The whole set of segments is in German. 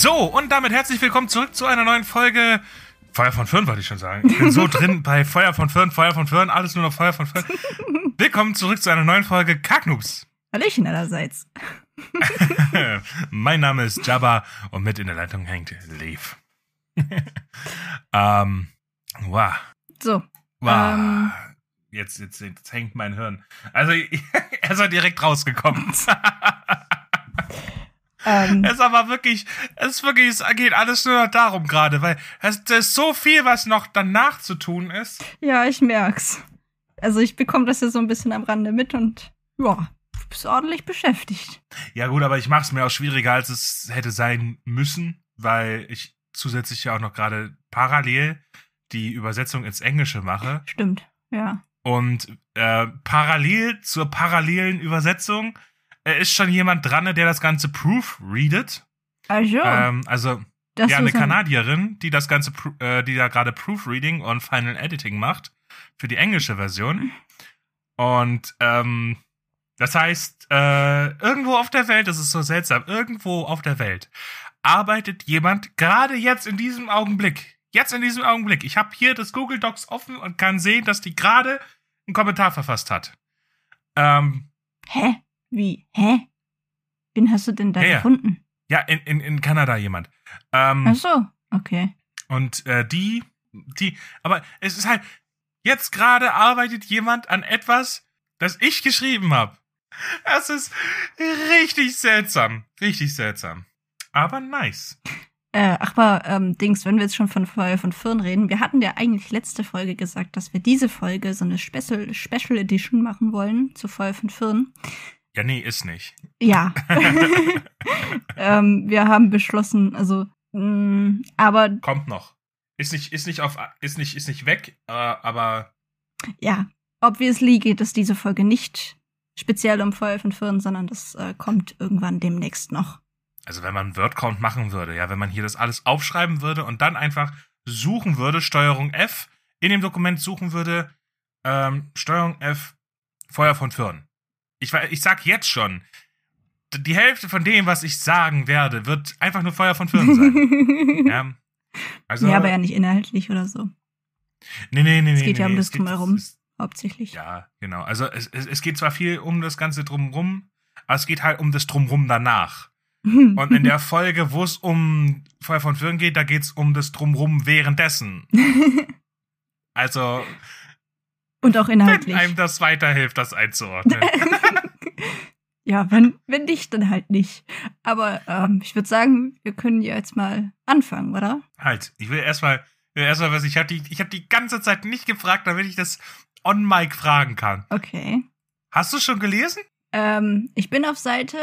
So, und damit herzlich willkommen zurück zu einer neuen Folge Feuer von Föhn, wollte ich schon sagen. Ich bin so drin bei Feuer von Föhn, Feuer von Föhn, alles nur noch Feuer von Föhn. Willkommen zurück zu einer neuen Folge Kacknoobs. Hallöchen allerseits. mein Name ist Jabba und mit in der Leitung hängt Leaf. ähm, wow. So. Wow. Ähm. Jetzt, jetzt, jetzt hängt mein Hirn. Also, er ist ja direkt rausgekommen. Ähm, Es ist aber wirklich, es ist wirklich, es geht alles nur darum gerade, weil es, es ist so viel, was noch danach zu tun ist. ja, ich merk's. Also ich bekomme das ja so ein bisschen am Rande mit und ja, bist ordentlich beschäftigt. Ja gut, aber ich mache es mir auch schwieriger, als es hätte sein müssen, weil ich zusätzlich ja auch noch gerade parallel die Übersetzung ins Englische mache Stimmt, ja. und äh, parallel zur parallelen Übersetzung ist schon jemand dran, der das Ganze proofreadet. Also, Ähm, also das ja, eine Kanadierin, die das Ganze, äh, die da gerade Proofreading und Final Editing macht für die englische Version. Und ähm, das heißt, äh, irgendwo auf der Welt, das ist so seltsam, irgendwo auf der Welt arbeitet jemand gerade jetzt in diesem Augenblick, jetzt in diesem Augenblick. Ich habe hier das Google Docs offen und kann sehen, dass die gerade einen Kommentar verfasst hat. Ähm, Hä? Wie? Hä? Wen hast du denn da Ja, gefunden? ja, in, in, in Kanada jemand. Ähm, Ach so, okay. Und äh, die, die, aber es ist halt, jetzt gerade arbeitet jemand an etwas, das ich geschrieben habe. Das ist richtig seltsam. Richtig seltsam. Aber nice. Äh, ach aber, ähm, Dings, wenn wir jetzt schon von Feuer von Firn reden, wir hatten ja eigentlich letzte Folge gesagt, dass wir diese Folge so eine Special, Special Edition machen wollen zu Feuer von Firn. Ja, nee, ist nicht. Ja. ähm, wir haben beschlossen, also, mh, aber Kommt noch. Ist nicht, ist nicht auf, ist nicht, ist nicht weg, äh, aber ja, obviously geht es diese Folge nicht speziell um Feuer von Firn, sondern das äh, kommt irgendwann demnächst noch. also wenn man Wordcount machen würde, ja, wenn man hier das alles aufschreiben würde und dann einfach suchen würde, Steuerung F, in dem Dokument suchen würde, ähm, Steuerung F, Feuer von Firn. Ich, ich sag jetzt schon, die Hälfte von dem, was ich sagen werde, wird einfach nur Feuer von Firn sein. ja. Also, ja, aber ja nicht inhaltlich oder so, nee, nee, nee, Es nee, geht ja nee, um das es geht- Drumherum. es- hauptsächlich. Ja, genau. Also es, es, es geht zwar viel um das ganze Drumrum, aber es geht halt um das Drumrum danach. Und in der Folge, wo es um Feuer von Firn geht, da geht's um das Drumrum währenddessen. Also, Und auch wenn inhaltlich. einem das weiterhilft, das einzuordnen. ja, wenn, wenn nicht, dann halt nicht. Aber ähm, ich würde sagen, wir können ja jetzt mal anfangen, oder? halt, ich will erstmal, erstmal was, ich habe die, ich hab die ganze Zeit nicht gefragt, damit ich das on mic fragen kann. Okay. Hast du schon gelesen? Ähm, ich bin auf Seite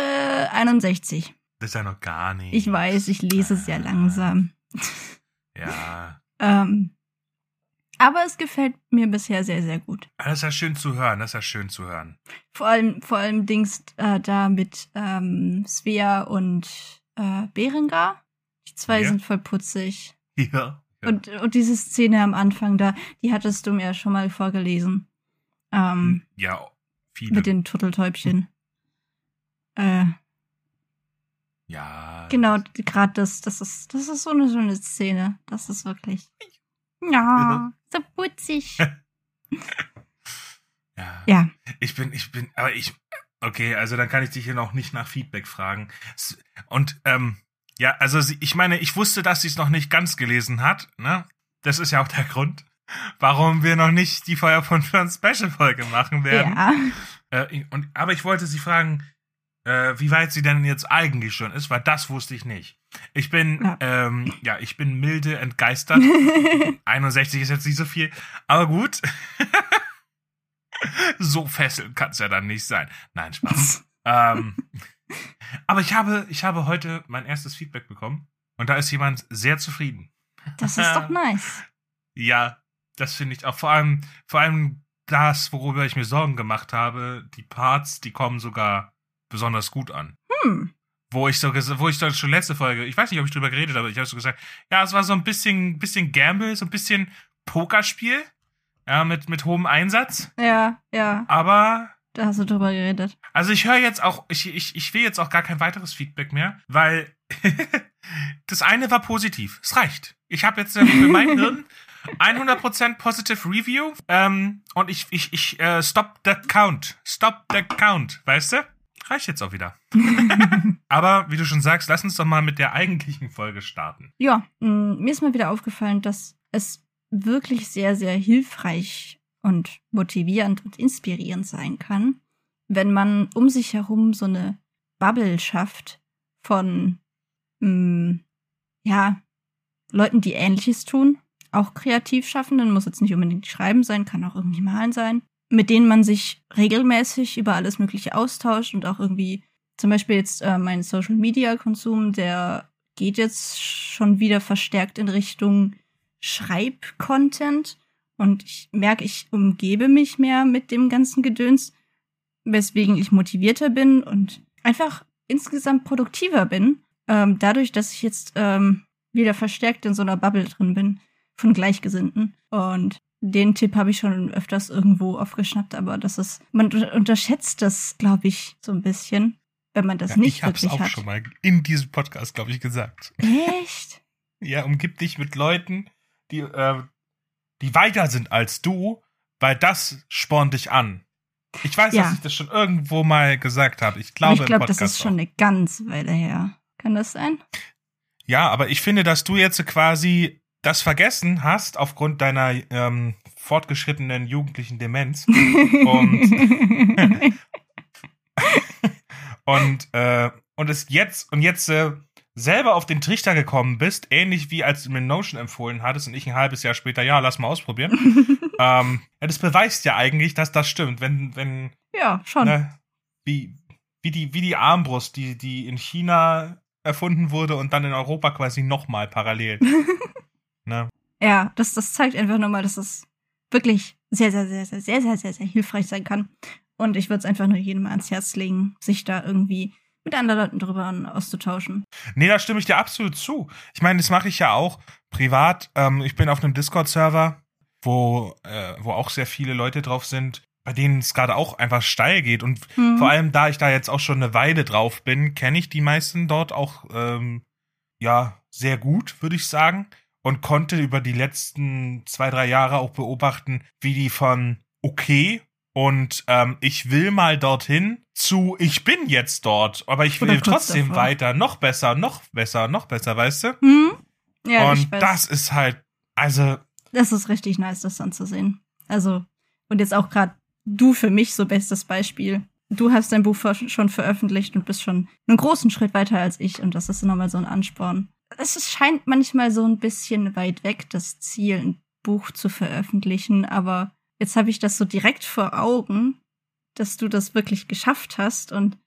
61. Das ist ja noch gar nicht. Ich weiß, ich lese sehr langsam. Ja. Ähm, aber es gefällt mir bisher sehr, sehr gut. Das ist ja schön zu hören, das ist ja schön zu hören. Vor allem, vor allem Dings äh, da mit ähm, Svea und äh, Berengar. Die zwei Ja. sind voll putzig. Ja. ja. Und, und diese Szene am Anfang da, die hattest du mir schon mal vorgelesen. Ähm, ja, viele. mit den Turteltäubchen. Äh, ja. genau, gerade das, das ist, das ist so eine schöne Szene. Das ist wirklich. Ja, so putzig. Ja. Ja. Ich bin, ich bin, aber ich, okay, also dann kann ich dich hier noch nicht nach Feedback fragen. Und, ähm, ja, also sie, ich meine, ich wusste, dass sie es noch nicht ganz gelesen hat, ne? Das ist ja auch der Grund, warum wir noch nicht die Feuer von Fern Special Folge machen werden. Ja. Äh, und, aber ich wollte sie fragen, äh, wie weit sie denn jetzt eigentlich schon ist, weil das wusste ich nicht. Ich bin, Ja. ähm, ja, ich bin milde entgeistert. 61 ist jetzt nicht so viel, aber gut. so fesselnd kann es ja dann nicht sein. Nein, Spaß. ähm, aber ich habe, ich habe heute mein erstes Feedback bekommen und da ist jemand sehr zufrieden. Das ist doch nice. Ja, das finde ich auch. Vor allem, vor allem das, worüber ich mir Sorgen gemacht habe, die Parts, die kommen sogar besonders gut an. Hm. Wo ich so wo ich doch schon letzte Folge, ich weiß nicht, ob ich drüber geredet habe, ich habe so gesagt, ja, es war so ein bisschen, bisschen Gamble, so ein bisschen Pokerspiel. Ja, mit, mit hohem Einsatz. Ja, ja. Aber. Da hast du drüber geredet. Also ich höre jetzt auch, ich, ich, ich will jetzt auch gar kein weiteres Feedback mehr, weil das eine war positiv. Es reicht. Ich habe jetzt äh, für mein Hirn 100% positive Review ähm, und ich, ich, ich äh, stop the count. Stop the count, weißt du? Reicht jetzt auch wieder. Aber wie du schon sagst, lass uns doch mal mit der eigentlichen Folge starten. Ja, mh, mir ist mal wieder aufgefallen, dass es wirklich sehr, sehr hilfreich und motivierend und inspirierend sein kann, wenn man um sich herum so eine Bubble schafft von, mh, ja, Leuten, die Ähnliches tun, auch kreativ schaffen, dann muss jetzt nicht unbedingt schreiben sein, kann auch irgendwie malen sein, mit denen man sich regelmäßig über alles Mögliche austauscht und auch irgendwie, zum Beispiel jetzt äh, mein Social Media Konsum, der geht jetzt schon wieder verstärkt in Richtung Schreib-Content. Und ich merke, ich umgebe mich mehr mit dem ganzen Gedöns, weswegen ich motivierter bin und einfach insgesamt produktiver bin. Ähm, dadurch, dass ich jetzt ähm, wieder verstärkt in so einer Bubble drin bin von Gleichgesinnten. Und den Tipp habe ich schon öfters irgendwo aufgeschnappt, aber das ist, man unterschätzt das, glaube ich, so ein bisschen, wenn man das ja, nicht ich wirklich auch hat. schon mal in diesem Podcast, glaube ich, gesagt. Echt? ja, umgib dich mit Leuten, die, äh, die weiter sind als du, weil das spornt dich an. Ich weiß, ja. dass ich das schon irgendwo mal gesagt habe. Ich glaube, ich glaube, das ist schon auch. eine ganze Weile her. Kann das sein? Ja, aber ich finde, dass du jetzt quasi das vergessen hast aufgrund deiner ähm, fortgeschrittenen jugendlichen Demenz. und und, äh, und es jetzt und jetzt äh, selber auf den Trichter gekommen bist, ähnlich wie als du mir Notion empfohlen hattest und ich ein halbes Jahr später, ja, lass mal ausprobieren. ähm, ja, das beweist ja eigentlich, dass das stimmt, wenn, wenn. Ja, schon. Ne, wie, wie die, wie die Armbrust, die, die in China erfunden wurde und dann in Europa quasi nochmal parallel. Ja, das, das zeigt einfach nochmal, dass es wirklich sehr, sehr, sehr, sehr, sehr, sehr, sehr, sehr hilfreich sein kann. Und ich würde es einfach nur jedem ans Herz legen, sich da irgendwie mit anderen Leuten drüber auszutauschen. Nee, da stimme ich dir absolut zu. Ich meine, das mache ich ja auch privat. Ähm, ich bin auf einem Discord-Server, wo, äh, wo auch sehr viele Leute drauf sind, bei denen es gerade auch einfach steil geht. Und mhm. vor allem, da ich da jetzt auch schon eine Weile drauf bin, kenne ich die meisten dort auch ähm, ja sehr gut, würde ich sagen. Und konnte über die letzten zwei, drei Jahre auch beobachten, wie die von okay und ähm, ich will mal dorthin zu, ich bin jetzt dort, aber ich will trotzdem davor. weiter, noch besser, noch besser, noch besser, weißt du? Hm? Ja, und das ist halt, also. Das ist richtig nice, das anzusehen. Also, und jetzt auch gerade du für mich so bestes Beispiel. Du hast dein Buch schon veröffentlicht und bist schon einen großen Schritt weiter als ich und das ist nochmal so ein Ansporn. Es scheint manchmal so ein bisschen weit weg, das Ziel, ein Buch zu veröffentlichen, aber jetzt habe ich das so direkt vor Augen, dass du das wirklich geschafft hast und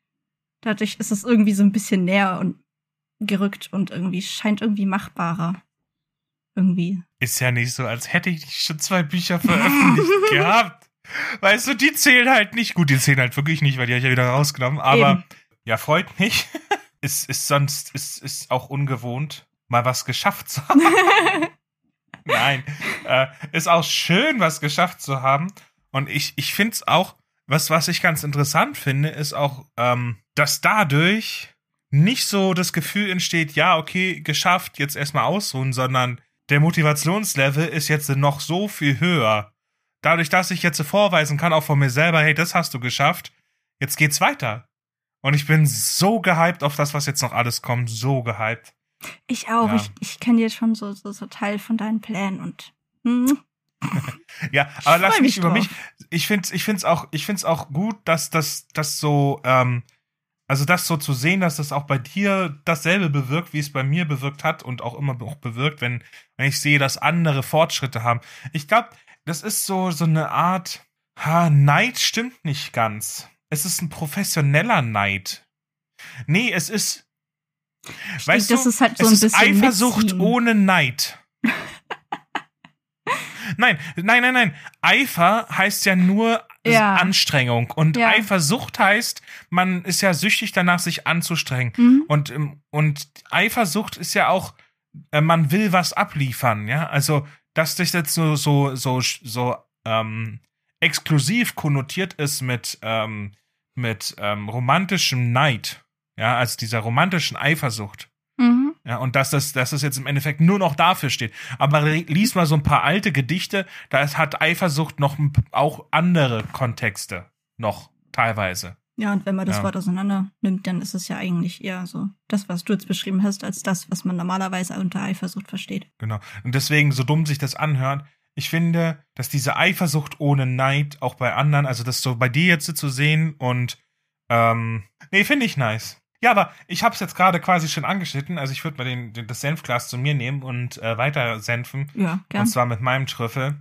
dadurch ist es irgendwie so ein bisschen näher und gerückt und irgendwie scheint irgendwie machbarer. Irgendwie. Ist ja nicht so, als hätte ich schon zwei Bücher veröffentlicht gehabt. Weißt du, die zählen halt nicht. Gut, die zählen halt wirklich nicht, weil die habe ich ja wieder rausgenommen. Aber Eben. ja, freut mich. ist, ist sonst, ist, ist auch ungewohnt, mal was geschafft zu haben. Nein. Äh, ist auch schön, was geschafft zu haben. Und ich, ich finde es auch, was, was ich ganz interessant finde, ist auch, ähm, dass dadurch nicht so das Gefühl entsteht, ja, okay, geschafft, jetzt erstmal ausruhen, sondern der Motivationslevel ist jetzt noch so viel höher. Dadurch, dass ich jetzt vorweisen kann, auch von mir selber, hey, das hast du geschafft, jetzt geht's weiter. Und ich bin so gehypt auf das, was jetzt noch alles kommt, so gehypt. Ich auch. Ja. Ich, ich kenne jetzt schon so, so, so Teil von deinen Plänen und. Hm. ja, aber ich lass mich über mich. Ich finde ich find's auch, ich find's auch gut, dass das, das so, ähm, also das so zu sehen, dass das auch bei dir dasselbe bewirkt, wie es bei mir bewirkt hat und auch immer auch bewirkt, wenn, wenn ich sehe, dass andere Fortschritte haben. Ich glaube, das ist so, so eine Art, Ha, Neid stimmt nicht ganz. Es ist ein professioneller Neid. Nee, es ist. Ich Weißt du, ist halt so es ein ist bisschen Eifersucht mitziehen. ohne Neid. nein, nein, nein, nein. Eifer heißt ja nur Ja. Anstrengung. Und Ja. Eifersucht heißt, man ist ja süchtig danach, sich anzustrengen. Mhm. Und, ähm, und Eifersucht ist ja auch, äh, man will was abliefern, ja. Also, dass das jetzt so, so, so, so ähm, exklusiv konnotiert ist mit, ähm, mit ähm, romantischem Neid, ja, also dieser romantischen Eifersucht. Mhm. Ja, und dass das, dass das jetzt im Endeffekt nur noch dafür steht. Aber re- lies mal so ein paar alte Gedichte, da hat Eifersucht noch auch andere Kontexte. Noch, teilweise. Ja, und wenn man das Ja. Wort auseinander nimmt, dann ist es ja eigentlich eher so das, was du jetzt beschrieben hast, als das, was man normalerweise unter Eifersucht versteht. Genau. Und deswegen, so dumm sich das anhört, ich finde, dass diese Eifersucht ohne Neid auch bei anderen, also das so bei dir jetzt zu sehen und ähm, nee, finde ich nice. Ja, aber ich habe es jetzt gerade quasi schon angeschnitten, also ich würde mal den, den, das Senfglas zu mir nehmen und äh, weiter senfen. Ja, gern. Und zwar mit meinem Trüffel.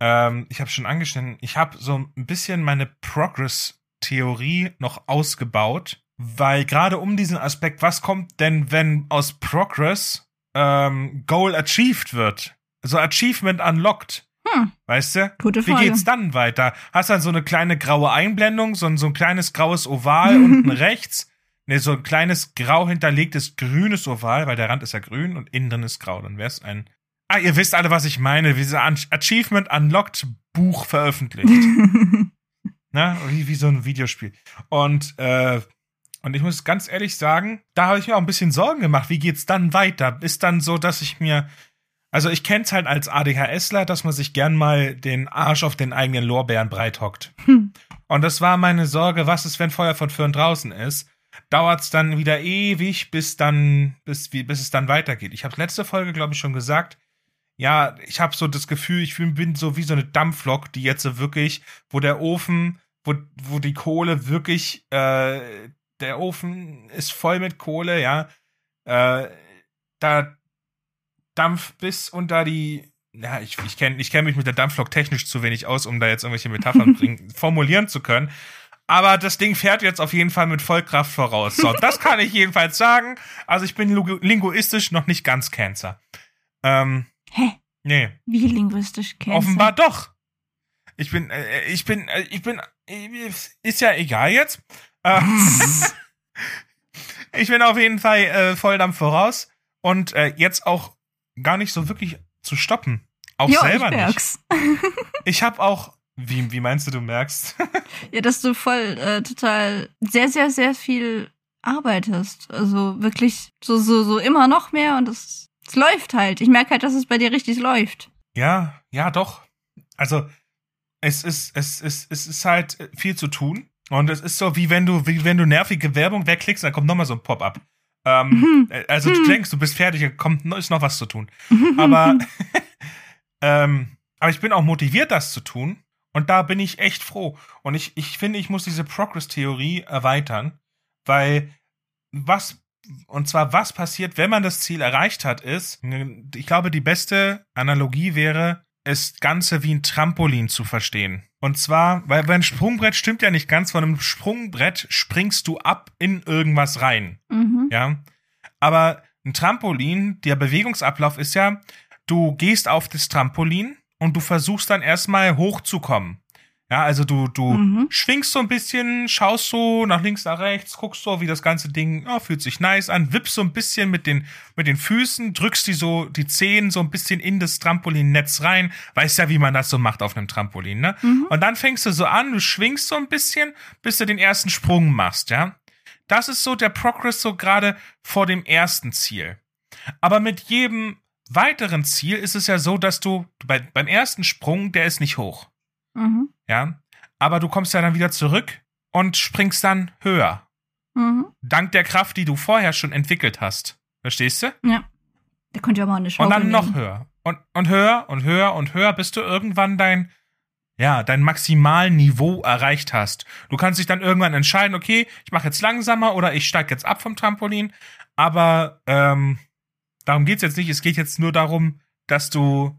Ähm, ich habe schon angeschnitten, ich habe so ein bisschen meine Progress-Theorie noch ausgebaut, weil gerade um diesen Aspekt, was kommt denn, wenn aus Progress ähm, Goal achieved wird? So Achievement unlocked. Hm. Weißt du? Gute Wie Frage. geht's dann weiter? Hast dann so eine kleine graue Einblendung, so ein, so ein kleines graues Oval unten rechts. Ne, so ein kleines grau hinterlegtes grünes Oval, weil der Rand ist ja grün und innen drin ist grau. Dann wär's ein. Ah, ihr wisst alle, was ich meine. Wie so ein Achievement Unlocked Buch veröffentlicht. ne? Wie, wie so ein Videospiel. Und, äh, und ich muss ganz ehrlich sagen, da habe ich mir auch ein bisschen Sorgen gemacht. Wie geht's dann weiter? Ist dann so, dass ich mir. Also ich kenn's halt als ADHSler, dass man sich gern mal den Arsch auf den eigenen Lorbeeren breit hockt. Hm. Und das war meine Sorge, was ist, wenn Feuer von Föhn draußen ist? Dauert's dann wieder ewig, bis dann, bis, wie, bis es dann weitergeht. Ich habe letzte Folge, glaube ich, schon gesagt. Ja, ich habe so das Gefühl, ich bin so wie so eine Dampflok, die jetzt so wirklich, wo der Ofen, wo, wo die Kohle wirklich, äh, der Ofen ist voll mit Kohle, ja. Äh, da Dampf bis unter die. Ja, ich, ich kenne ich kenn mich mit der Dampflok technisch zu wenig aus, um da jetzt irgendwelche Metaphern bringen, formulieren zu können. Aber das Ding fährt jetzt auf jeden Fall mit Vollkraft voraus. So, das kann ich jedenfalls sagen. Also ich bin linguistisch noch nicht ganz Cancer. Ähm, Hä? nee, Wie linguistisch kennst offenbar doch. Ich bin, äh, ich bin, äh, ich bin, äh, ist ja egal jetzt. Äh, ich bin auf jeden Fall äh, Volldampf voraus und äh, jetzt auch gar nicht so wirklich zu stoppen. Auch ja, selber ich nicht. merk's. Ich habe auch, wie, wie meinst du, du merkst? Ja, dass du voll äh, total sehr, sehr, sehr viel arbeitest. Also wirklich so, so, so immer noch mehr und es, es läuft halt. Ich merke halt, dass es bei dir richtig läuft. ja, ja, doch. Also es ist, es ist, es ist halt viel zu tun. Und es ist so, wie wenn du, wie wenn du nervige Werbung wegklickst, dann kommt nochmal so ein Pop-up. Ähm, Mhm. äh, also du Mhm. denkst, du bist fertig, kommt, ist noch was zu tun. Aber, ähm, aber ich bin auch motiviert, das zu tun. Und da bin ich echt froh. Und ich, ich finde, ich muss diese Progress-Theorie erweitern, weil was, und zwar was passiert, wenn man das Ziel erreicht hat, ist, ich glaube, die beste Analogie wäre, das Ganze wie ein Trampolin zu verstehen. Und zwar, weil einem Sprungbrett stimmt ja nicht ganz, von einem Sprungbrett springst du ab in irgendwas rein. Mhm. Ja. Aber ein Trampolin, der Bewegungsablauf ist ja, du gehst auf das Trampolin und du versuchst dann erstmal hochzukommen. Ja, also du, du Mhm. schwingst so ein bisschen, schaust so nach links, nach rechts, guckst so, wie das ganze Ding, ja, fühlt sich nice an, wippst so ein bisschen mit den, mit den Füßen, drückst die so, die Zehen so ein bisschen in das Trampolinnetz rein. Weißt ja, wie man das so macht auf einem Trampolin, ne? Mhm. Und dann fängst du so an, du schwingst so ein bisschen, bis du den ersten Sprung machst, ja? Das ist so der Progress so gerade vor dem ersten Ziel. Aber mit jedem weiteren Ziel ist es ja so, dass du bei, beim ersten Sprung, der ist nicht hoch, Mhm. ja? Aber du kommst ja dann wieder zurück und springst dann höher. Mhm. Dank der Kraft, die du vorher schon entwickelt hast. Verstehst du? Ja. Der könnte ja mal eine Schaukel Und dann noch nehmen. höher. Und, und höher und höher und höher, bis du irgendwann dein, ja, dein Maximalniveau erreicht hast. Du kannst dich dann irgendwann entscheiden, okay, ich mache jetzt langsamer oder ich steige jetzt ab vom Trampolin. Aber ähm, darum geht's jetzt nicht. Es geht jetzt nur darum, dass du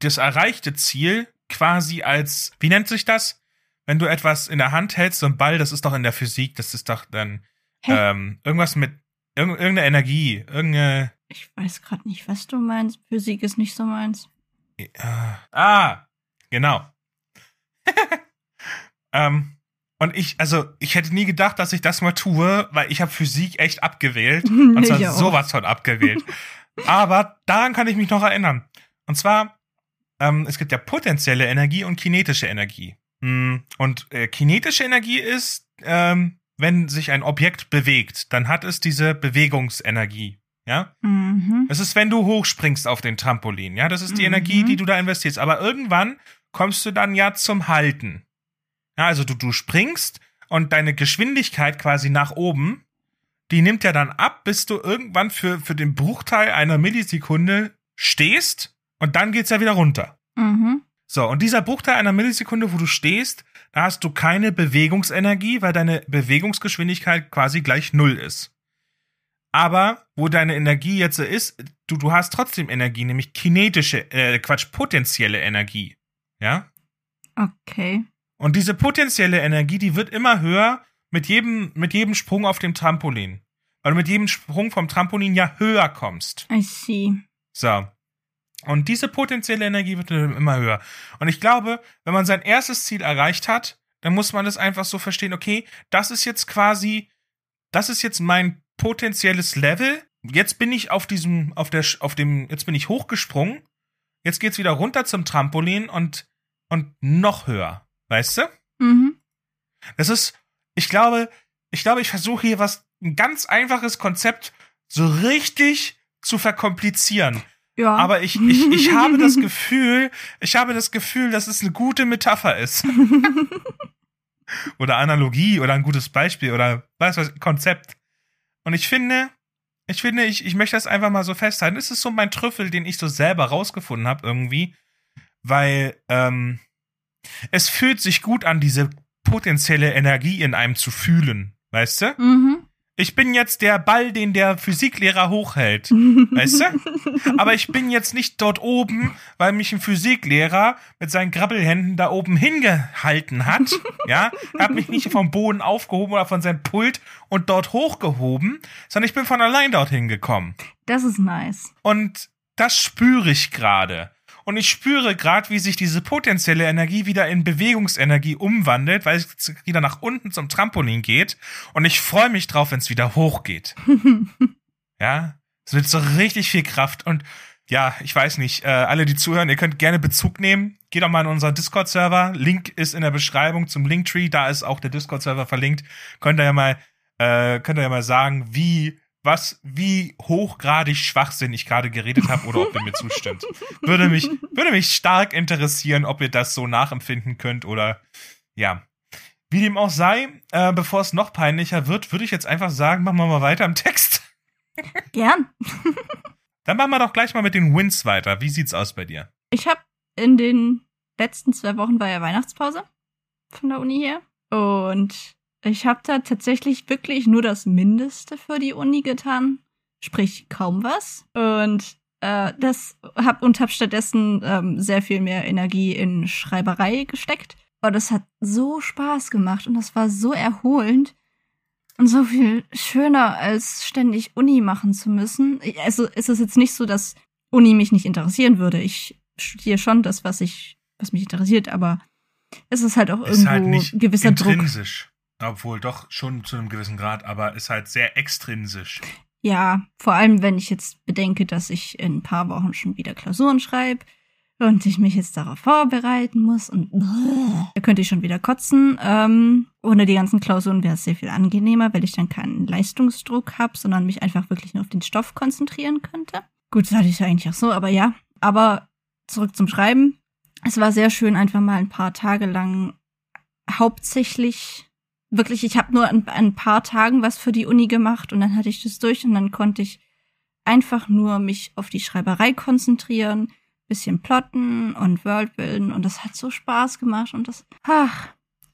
das erreichte Ziel quasi als, wie nennt sich das? Wenn du etwas in der Hand hältst, so ein Ball, das ist doch in der Physik, das ist doch dann ähm, irgendwas mit irg irgendeine Energie, irgendeine. Ich weiß gerade nicht, was du meinst. Physik ist nicht so meins. Ja. Ah, genau. ähm, und ich, also, ich hätte nie gedacht, dass ich das mal tue, weil ich habe Physik echt abgewählt. Und zwar sowas von abgewählt. Aber daran kann ich mich noch erinnern. Und zwar, ähm, es gibt ja potenzielle Energie und kinetische Energie. Mm, Und äh, kinetische Energie ist, ähm, wenn sich ein Objekt bewegt, dann hat es diese Bewegungsenergie. Ja? Mhm. Es ist, wenn du hochspringst auf den Trampolin. Ja, das ist die Mhm. Energie, die du da investierst. Aber irgendwann kommst du dann ja zum Halten. Ja, also du, du springst und deine Geschwindigkeit quasi nach oben, die nimmt ja dann ab, bis du irgendwann für, für den Bruchteil einer Millisekunde stehst und dann geht's ja wieder runter. Mhm. So, und dieser Bruchteil einer Millisekunde, wo du stehst, da hast du keine Bewegungsenergie, weil deine Bewegungsgeschwindigkeit quasi gleich null ist. Aber wo deine Energie jetzt ist, du, du hast trotzdem Energie, nämlich kinetische, äh, Quatsch, potenzielle Energie. Ja? Okay. Und diese potenzielle Energie, die wird immer höher mit jedem, mit jedem Sprung auf dem Trampolin. Weil du mit jedem Sprung vom Trampolin ja höher kommst. I see. So. Und diese potenzielle Energie wird immer höher. Und ich glaube, wenn man sein erstes Ziel erreicht hat, dann muss man es einfach so verstehen, okay, das ist jetzt quasi, das ist jetzt mein potenzielles Level. Jetzt bin ich auf diesem, auf der, auf dem, jetzt bin ich hochgesprungen. Jetzt geht's wieder runter zum Trampolin und, und noch höher. Weißt du? Mhm. Das ist, ich glaube, ich glaube, ich versuche hier was, ein ganz einfaches Konzept so richtig zu verkomplizieren. Ja. Aber ich, ich, ich habe das Gefühl, ich habe das Gefühl, dass es eine gute Metapher ist. oder Analogie oder ein gutes Beispiel oder was was, Konzept. Und ich finde, ich finde, ich, ich möchte das einfach mal so festhalten. Es ist so mein Trüffel, den ich so selber rausgefunden habe irgendwie, weil ähm, es fühlt sich gut an, diese potenzielle Energie in einem zu fühlen, weißt du? mhm. Ich bin jetzt der Ball, den der Physiklehrer hochhält. Weißt du? Aber ich bin jetzt nicht dort oben, weil mich ein Physiklehrer mit seinen Grabbelhänden da oben hingehalten hat. Ja, er hat mich nicht vom Boden aufgehoben oder von seinem Pult und dort hochgehoben, sondern ich bin von allein dorthin gekommen. Das ist nice. Und das spüre ich gerade. Und ich spüre gerade, wie sich diese potenzielle Energie wieder in Bewegungsenergie umwandelt, weil es wieder nach unten zum Trampolin geht. Und ich freue mich drauf, wenn es wieder hochgeht. ja, es wird so richtig viel Kraft. Und ja, ich weiß nicht, äh, alle, die zuhören, ihr könnt gerne Bezug nehmen. Geht doch mal in unseren Discord-Server. Link ist in der Beschreibung zum Linktree. Da ist auch der Discord-Server verlinkt. Könnt ihr ja mal, äh, könnt ihr ja mal sagen, wie was, wie hochgradig schwachsinnig ich gerade geredet habe oder ob ihr mir zustimmt. Würde mich, würde mich stark interessieren, ob ihr das so nachempfinden könnt oder ja. Wie dem auch sei, äh, bevor es noch peinlicher wird, würde ich jetzt einfach sagen, machen wir mal weiter im Text. Gern. Dann machen wir doch gleich mal mit den Wins weiter. Wie sieht's aus bei dir? Ich habe in den letzten zwei Wochen war ja Weihnachtspause von der Uni her. Und ich habe da tatsächlich wirklich nur das Mindeste für die Uni getan. Sprich, kaum was. Und äh, das hab und habe stattdessen ähm, sehr viel mehr Energie in Schreiberei gesteckt. Und das hat so Spaß gemacht und das war so erholend und so viel schöner, als ständig Uni machen zu müssen. Also es ist jetzt nicht so, dass Uni mich nicht interessieren würde. Ich studiere schon das, was ich, was mich interessiert, aber es ist halt auch Ist irgendwo halt gewisser Druck. Obwohl doch schon zu einem gewissen Grad, aber ist halt sehr extrinsisch. Ja, vor allem wenn ich jetzt bedenke, dass ich in ein paar Wochen schon wieder Klausuren schreibe und ich mich jetzt darauf vorbereiten muss und da könnte ich schon wieder kotzen. Ähm, ohne die ganzen Klausuren wäre es sehr viel angenehmer, weil ich dann keinen Leistungsdruck habe, sondern mich einfach wirklich nur auf den Stoff konzentrieren könnte. Gut, das hatte ich ja eigentlich auch so, aber ja. Aber zurück zum Schreiben. Es war sehr schön, einfach mal ein paar Tage lang hauptsächlich wirklich, ich habe nur an ein paar Tagen was für die Uni gemacht und dann hatte ich das durch und dann konnte ich einfach nur mich auf die Schreiberei konzentrieren, bisschen plotten und Worldbilden und das hat so Spaß gemacht und das, ach,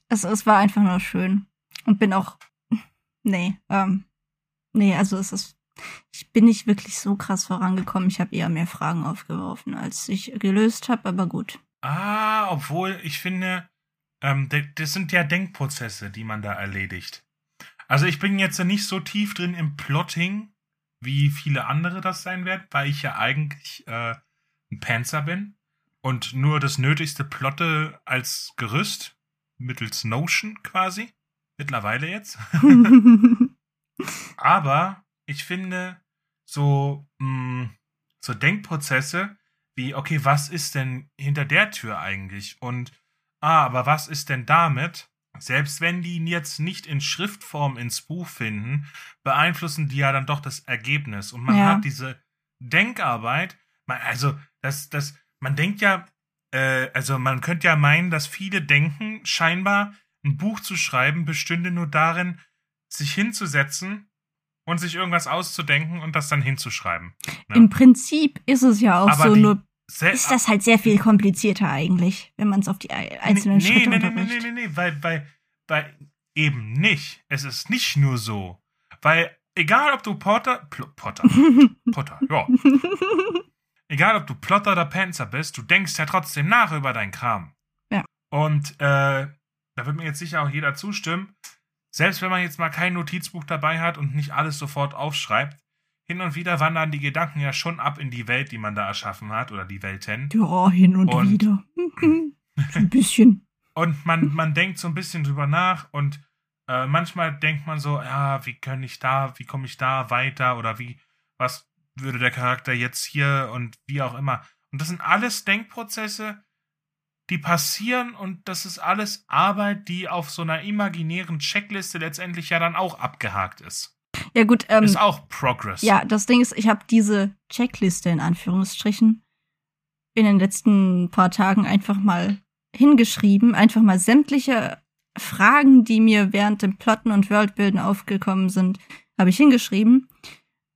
es, es war einfach nur schön und bin auch, nee, ähm, nee, also es ist, ich bin nicht wirklich so krass vorangekommen. Ich habe eher mehr Fragen aufgeworfen, als ich gelöst habe, aber gut. Ah, obwohl ich finde, ähm, das sind ja Denkprozesse, die man da erledigt. Also ich bin jetzt nicht so tief drin im Plotting, wie viele andere das sein werden, weil ich ja eigentlich äh, ein Panzer bin und nur das Nötigste plotte als Gerüst mittels Notion quasi. Mittlerweile jetzt. Aber ich finde so, mh, mm, so Denkprozesse wie, okay, was ist denn hinter der Tür eigentlich? Und, aber was ist denn damit? Selbst wenn die ihn jetzt nicht in Schriftform ins Buch finden, beeinflussen die ja dann doch das Ergebnis. Und man ja. hat diese Denkarbeit, man, also das, das, man denkt ja, äh, also man könnte ja meinen, dass viele denken, scheinbar ein Buch zu schreiben bestünde nur darin, sich hinzusetzen und sich irgendwas auszudenken und das dann hinzuschreiben. Ne? Im Prinzip ist es ja auch Aber so, nur ist das halt sehr viel komplizierter eigentlich, wenn man es auf die einzelnen nee, Schritte nee, nee, nee, nee, nee, nee, weil, weil, weil eben nicht. Es ist nicht nur so. Weil, egal ob du Potter, Pl Potter, Potter, ja. egal ob du Plotter oder Panzer bist, du denkst ja trotzdem nach über deinen Kram. Ja. Und, äh, da wird mir jetzt sicher auch jeder zustimmen. Selbst wenn man jetzt mal kein Notizbuch dabei hat und nicht alles sofort aufschreibt, hin und wieder wandern die Gedanken ja schon ab in die Welt, die man da erschaffen hat oder die Welten. Ja, hin und, und wieder. Ein bisschen. Und man, man denkt so ein bisschen drüber nach und äh, manchmal denkt man so, ja, wie kann ich da, wie komme ich da weiter oder wie, was würde der Charakter jetzt hier und wie auch immer. Und das sind alles Denkprozesse, die passieren und das ist alles Arbeit, die auf so einer imaginären Checkliste letztendlich ja dann auch abgehakt ist. Ja, gut. Ähm, ist auch Progress. Ja, das Ding ist, ich habe diese Checkliste in Anführungsstrichen in den letzten paar Tagen einfach mal hingeschrieben. Einfach mal sämtliche Fragen, die mir während dem Plotten und Worldbilden aufgekommen sind, habe ich hingeschrieben.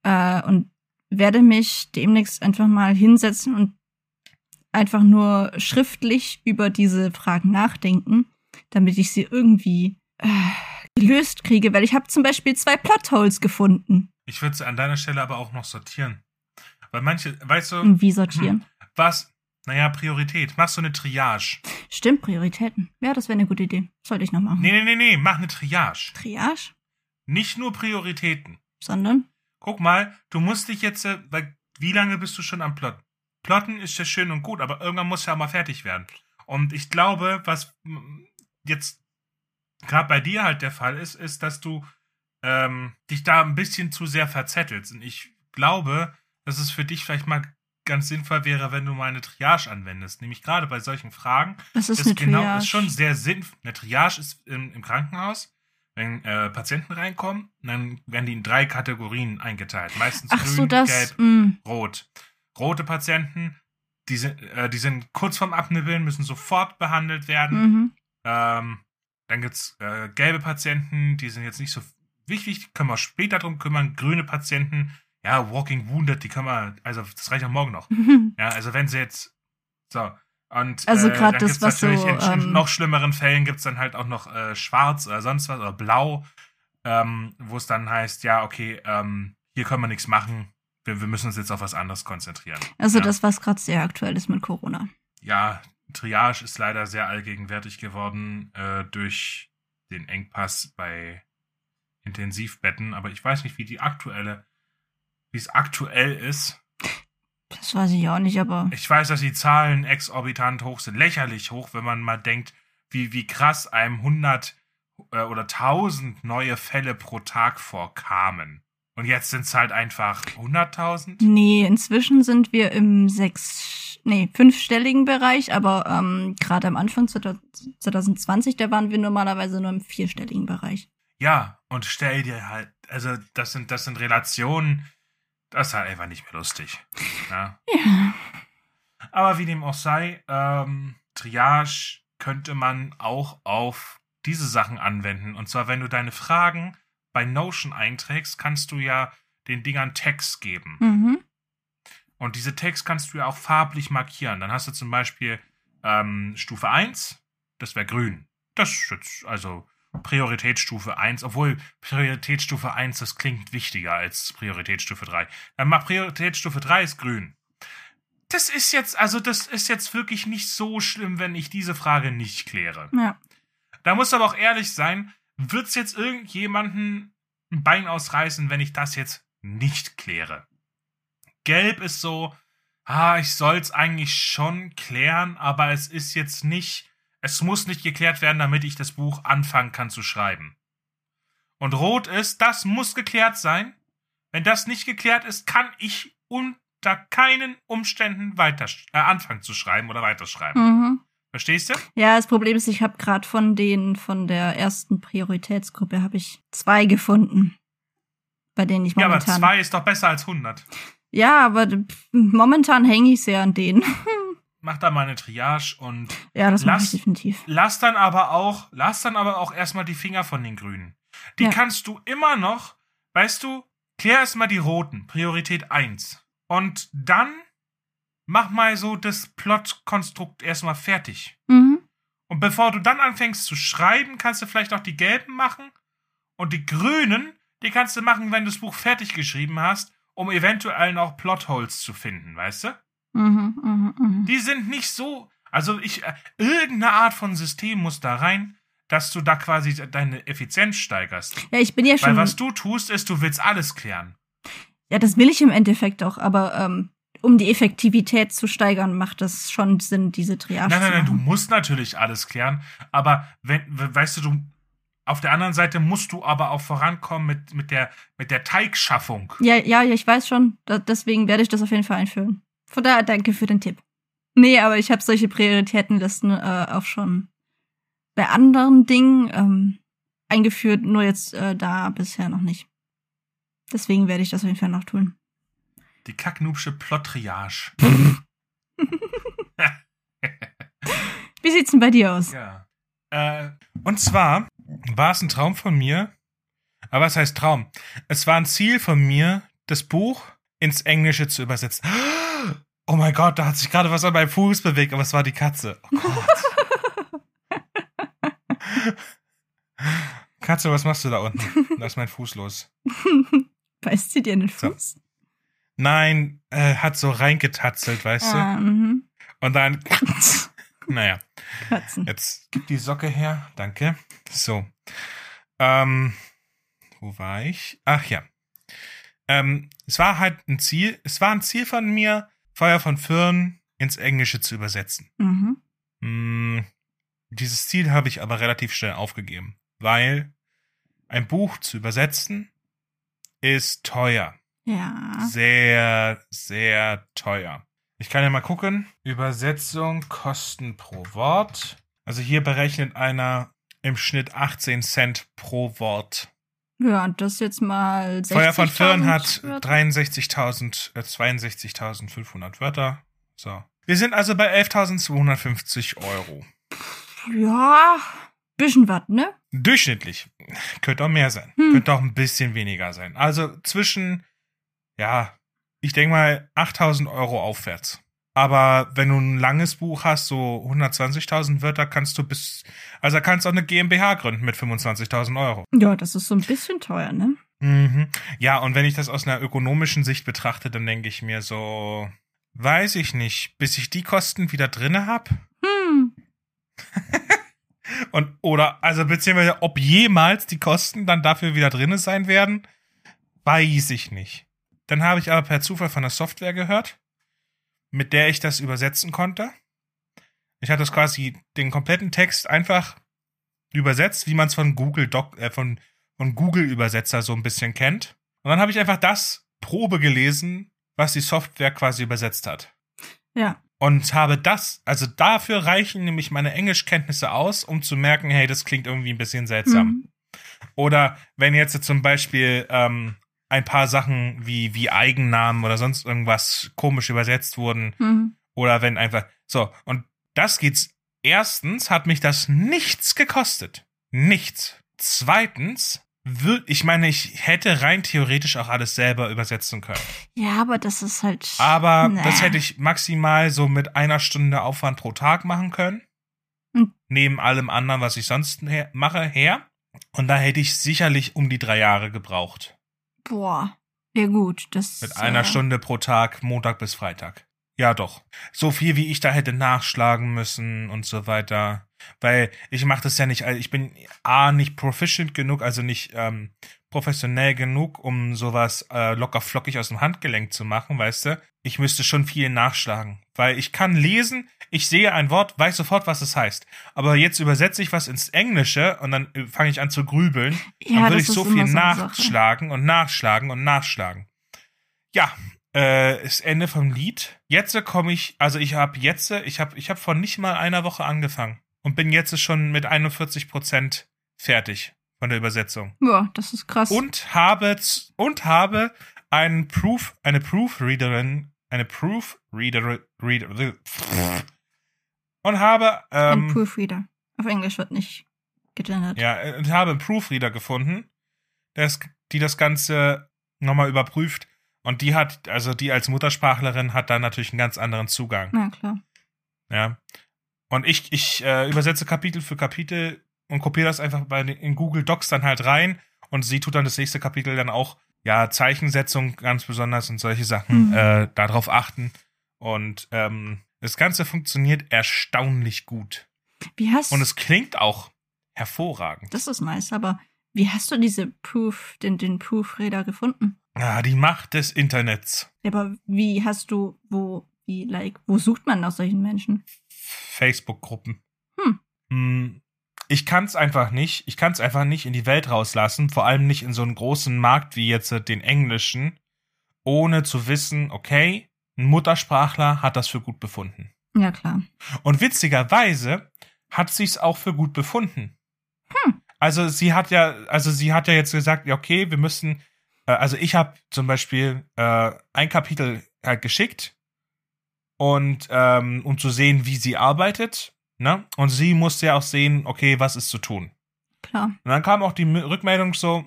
Äh, und werde mich demnächst einfach mal hinsetzen und einfach nur schriftlich über diese Fragen nachdenken, damit ich sie irgendwie äh, gelöst kriege, weil ich habe zum Beispiel zwei Plotholes gefunden. Ich würde sie an deiner Stelle aber auch noch sortieren. Weil manche, weißt du. Wie sortieren? Hm, was? Naja, Priorität. Machst du eine Triage. Stimmt, Prioritäten. Ja, das wäre eine gute Idee. Sollte ich noch machen. Nee, nee, nee, nee. Mach eine Triage. Triage? Nicht nur Prioritäten. Sondern? Guck mal, du musst dich jetzt, äh, weil, wie lange bist du schon am Plot? Plotten ist ja schön und gut, aber irgendwann muss ja auch mal fertig werden. Und ich glaube, was jetzt gerade bei dir halt der Fall ist, ist, dass du ähm, dich da ein bisschen zu sehr verzettelst. Und ich glaube, dass es für dich vielleicht mal ganz sinnvoll wäre, wenn du mal eine Triage anwendest. Nämlich gerade bei solchen Fragen. Das ist, ist genau, Triage. ist schon sehr sinnvoll. Eine Triage ist im, im Krankenhaus, wenn äh, Patienten reinkommen, dann werden die in drei Kategorien eingeteilt. Meistens Ach grün, so, das, gelb, mm. rot. Rote Patienten, die sind, äh, die sind kurz vorm Abnibbeln, müssen sofort behandelt werden. Mhm. Ähm, dann gibt's äh, gelbe Patienten, die sind jetzt nicht so wichtig, können wir später drum kümmern. Grüne Patienten, ja, Walking Wounded, die können wir, also das reicht auch morgen noch. ja, also wenn sie jetzt, so. Und also äh, dann das, was natürlich so, in, in ähm, noch schlimmeren Fällen gibt es dann halt auch noch äh, schwarz oder sonst was oder blau, ähm, wo es dann heißt, ja, okay, ähm, hier können wir nichts machen, wir, wir, müssen uns jetzt auf was anderes konzentrieren. Also ja. das, was gerade sehr aktuell ist mit Corona. Ja, Triage ist leider sehr allgegenwärtig geworden äh, durch den Engpass bei Intensivbetten, aber ich weiß nicht, wie die aktuelle, wie es aktuell ist. Das weiß ich auch nicht, aber. Ich weiß, dass die Zahlen exorbitant hoch sind, lächerlich hoch, wenn man mal denkt, wie, wie krass einem 100 äh, oder 1000 neue Fälle pro Tag vorkamen. Und jetzt sind es halt einfach 100.000? Nee, inzwischen sind wir im sechs, nee, fünfstelligen Bereich, aber ähm, gerade am Anfang 2020, da waren wir normalerweise nur im vierstelligen Bereich. Ja, und stell dir halt, also das sind, das sind Relationen, das ist halt einfach nicht mehr lustig. Ja. ja. Aber wie dem auch sei, ähm, Triage könnte man auch auf diese Sachen anwenden. Und zwar, wenn du deine Fragen bei Notion einträgst, kannst du ja den Dingern Text geben. Mhm. Und diese Text kannst du ja auch farblich markieren. Dann hast du zum Beispiel ähm, Stufe 1, das wäre grün. Das ist also Prioritätsstufe 1, obwohl Prioritätsstufe 1, das klingt wichtiger als Prioritätsstufe 3. Dann mach Prioritätsstufe 3 ist grün. das ist jetzt, also das ist jetzt wirklich nicht so schlimm, wenn ich diese Frage nicht kläre. Ja. Da muss aber auch ehrlich sein, wird's jetzt irgendjemanden ein Bein ausreißen, wenn ich das jetzt nicht kläre? Gelb ist so, ah, ich soll's eigentlich schon klären, aber es ist jetzt nicht, es muss nicht geklärt werden, damit ich das Buch anfangen kann zu schreiben. Und rot ist, das muss geklärt sein. Wenn das nicht geklärt ist, kann ich unter keinen Umständen weiter äh, anfangen zu schreiben oder weiterschreiben. Mhm. Verstehst du? Ja, das Problem ist, ich habe gerade von den von der ersten Prioritätsgruppe habe ich zwei gefunden, bei denen ich Ja, aber momentan. zwei ist doch besser als 100. Ja, aber momentan hänge ich sehr an denen. Mach da mal eine Triage und ja, das Lass- ich definitiv. lass dann aber auch, lass dann aber auch erstmal die Finger von den Grünen. Die Ja. kannst du immer noch, weißt du, klär erstmal die roten, Priorität 1. Und dann mach mal so das Plotkonstrukt erstmal fertig. Mhm. Und bevor du dann anfängst zu schreiben, kannst du vielleicht auch die gelben machen. Und die grünen, die kannst du machen, wenn du das Buch fertig geschrieben hast, um eventuell noch Plotholes zu finden, weißt du? Mhm, mhm, mhm. Die sind nicht so. Also ich. Äh, irgendeine Art von System muss da rein, dass du da quasi deine Effizienz steigerst. Ja, ich bin ja Weil schon. was du tust, ist, du willst alles klären. Ja, das will ich im Endeffekt auch, aber ähm, um die Effektivität zu steigern, macht das schon Sinn, diese Triage Nein, nein, nein, du musst natürlich alles klären, aber wenn, we- weißt du, du. Auf der anderen Seite musst du aber auch vorankommen mit, mit, der, mit der Teigschaffung. Ja, ja, ja, ich weiß schon. Da, deswegen werde ich das auf jeden Fall einführen. Von daher danke für den Tipp. Nee, aber ich habe solche Prioritätenlisten äh, auch schon bei anderen Dingen ähm, eingeführt, nur jetzt äh, da bisher noch nicht. Deswegen werde ich das auf jeden Fall noch tun. Die kacknubsche Plot-Triage. Wie sieht's denn bei dir aus? Ja. Äh, und zwar war es ein Traum von mir. Aber was heißt Traum? Es war ein Ziel von mir, das Buch ins Englische zu übersetzen. Oh mein Gott, da hat sich gerade was an meinem Fuß bewegt, aber es war die Katze. Oh Gott. Katze, was machst du da unten? Da ist mein Fuß los. Beißt sie dir in den So. Nein, äh, hat so reingetatzelt, weißt du? Ah, mhm. Und dann, naja. Katzen. Jetzt gib die Socke her. Danke. So. Ähm, wo war ich? Ach ja. Ähm, es war halt ein Ziel, es war ein Ziel von mir, Feuer von Firn ins Englische zu übersetzen. Mhm. Hm, dieses Ziel habe ich aber relativ schnell aufgegeben, weil ein Buch zu übersetzen ist teuer. Ja. Sehr, sehr teuer. Ich kann ja mal gucken. Übersetzung, Kosten pro Wort. Also hier berechnet einer im Schnitt 18 Cent pro Wort. Ja, und das jetzt mal 60 Feuer von Firn hat Wörter? 63.000, äh, 62.500 Wörter. So. Wir sind also bei 11.250 Euro. Ja, bisschen was, ne? Durchschnittlich. Könnte auch mehr sein. Hm. Könnte auch ein bisschen weniger sein. Also zwischen, ja, ich denke mal 8000 Euro aufwärts. Aber wenn du ein langes Buch hast, so 120.000 Wörter, kannst du bis, also kannst du auch eine GmbH gründen mit 25.000 Euro. Ja, das ist so ein bisschen teuer, ne? Mhm. Ja, und wenn ich das aus einer ökonomischen Sicht betrachte, dann denke ich mir so, weiß ich nicht, bis ich die Kosten wieder drinne hab Hm. Und, oder, also beziehungsweise, ob jemals die Kosten dann dafür wieder drinne sein werden, weiß ich nicht. Dann habe ich aber per Zufall von der Software gehört, mit der ich das übersetzen konnte. Ich hatte das quasi den kompletten Text einfach übersetzt, wie man es von Google Doc, äh, von, von Google Übersetzer so ein bisschen kennt. Und dann habe ich einfach das Probe gelesen, was die Software quasi übersetzt hat Ja. und habe das, also dafür reichen nämlich meine Englischkenntnisse aus, um zu merken, hey, das klingt irgendwie ein bisschen seltsam. Mhm. Oder wenn jetzt zum Beispiel ähm, ein paar Sachen wie, wie Eigennamen oder sonst irgendwas komisch übersetzt wurden, Mhm. oder wenn einfach, so, und das geht's, erstens hat mich das nichts gekostet. Nichts. Zweitens, ich meine, ich hätte rein theoretisch auch alles selber übersetzen können. Ja, aber das ist halt. Aber Nee. das hätte ich maximal so mit einer Stunde Aufwand pro Tag machen können. Hm. Neben allem anderen, was ich sonst her mache, her. Und da hätte ich sicherlich um die drei Jahre gebraucht. Boah. Ja, gut. Das. Mit einer äh, Stunde pro Tag, Montag bis Freitag. Ja, doch. So viel, wie ich da hätte nachschlagen müssen und so weiter. Weil ich mache das ja nicht, also ich bin A, nicht proficient genug, also nicht ähm, professionell genug, um sowas äh, locker flockig aus dem Handgelenk zu machen, weißt du? Ich müsste schon viel nachschlagen. Weil ich kann lesen, ich sehe ein Wort, weiß sofort, was es heißt. Aber jetzt übersetze ich was ins Englische und dann äh, fange ich an zu grübeln. Ja, dann würde ich so viel Sache. nachschlagen und nachschlagen und nachschlagen. Ja, äh, ist Ende vom Lied. Jetzt komme ich, also ich habe jetzt, ich habe ich hab vor nicht mal einer Woche angefangen und bin jetzt schon mit 41 Prozent fertig von der Übersetzung Ja, das ist krass. und habe und habe einen Proof, eine Proofreaderin, eine Proofreader, Reader, und habe Ein ähm, Proofreader. Auf Englisch wird nicht gegendert. ja äh, und habe einen Proofreader gefunden, das, die das Ganze nochmal überprüft und die hat, also die als Muttersprachlerin hat da natürlich einen ganz anderen Zugang. Na klar. Ja. Und ich, ich äh, übersetze Kapitel für Kapitel und kopiere das einfach bei in Google Docs dann halt rein und sie tut dann das nächste Kapitel dann auch, ja, Zeichensetzung ganz besonders und solche Sachen Mhm. äh, darauf achten. Und ähm, das Ganze funktioniert erstaunlich gut. Wie hast Und es klingt auch hervorragend. Das ist nice, aber wie hast du diese Proof, den, den Proofreader gefunden? Ah, die Macht des Internets. Ja, Aber wie hast du, wo, wie, like, wo sucht man nach solchen Menschen? Facebook-Gruppen. Hm. Hm, Ich kann es einfach nicht. Ich kann es einfach nicht in die Welt rauslassen, vor allem nicht in so einen großen Markt wie jetzt äh, den englischen, ohne zu wissen, okay, ein Muttersprachler hat das für gut befunden. Ja, klar. Und witzigerweise hat sie es auch für gut befunden. Hm. Also sie hat ja, also sie hat ja jetzt gesagt, ja okay, wir müssen, äh, also ich habe zum Beispiel äh, ein Kapitel halt geschickt und ähm, um zu sehen, wie sie arbeitet, ne? Und sie musste ja auch sehen, okay, was ist zu tun. Klar. Und dann kam auch die Rückmeldung so,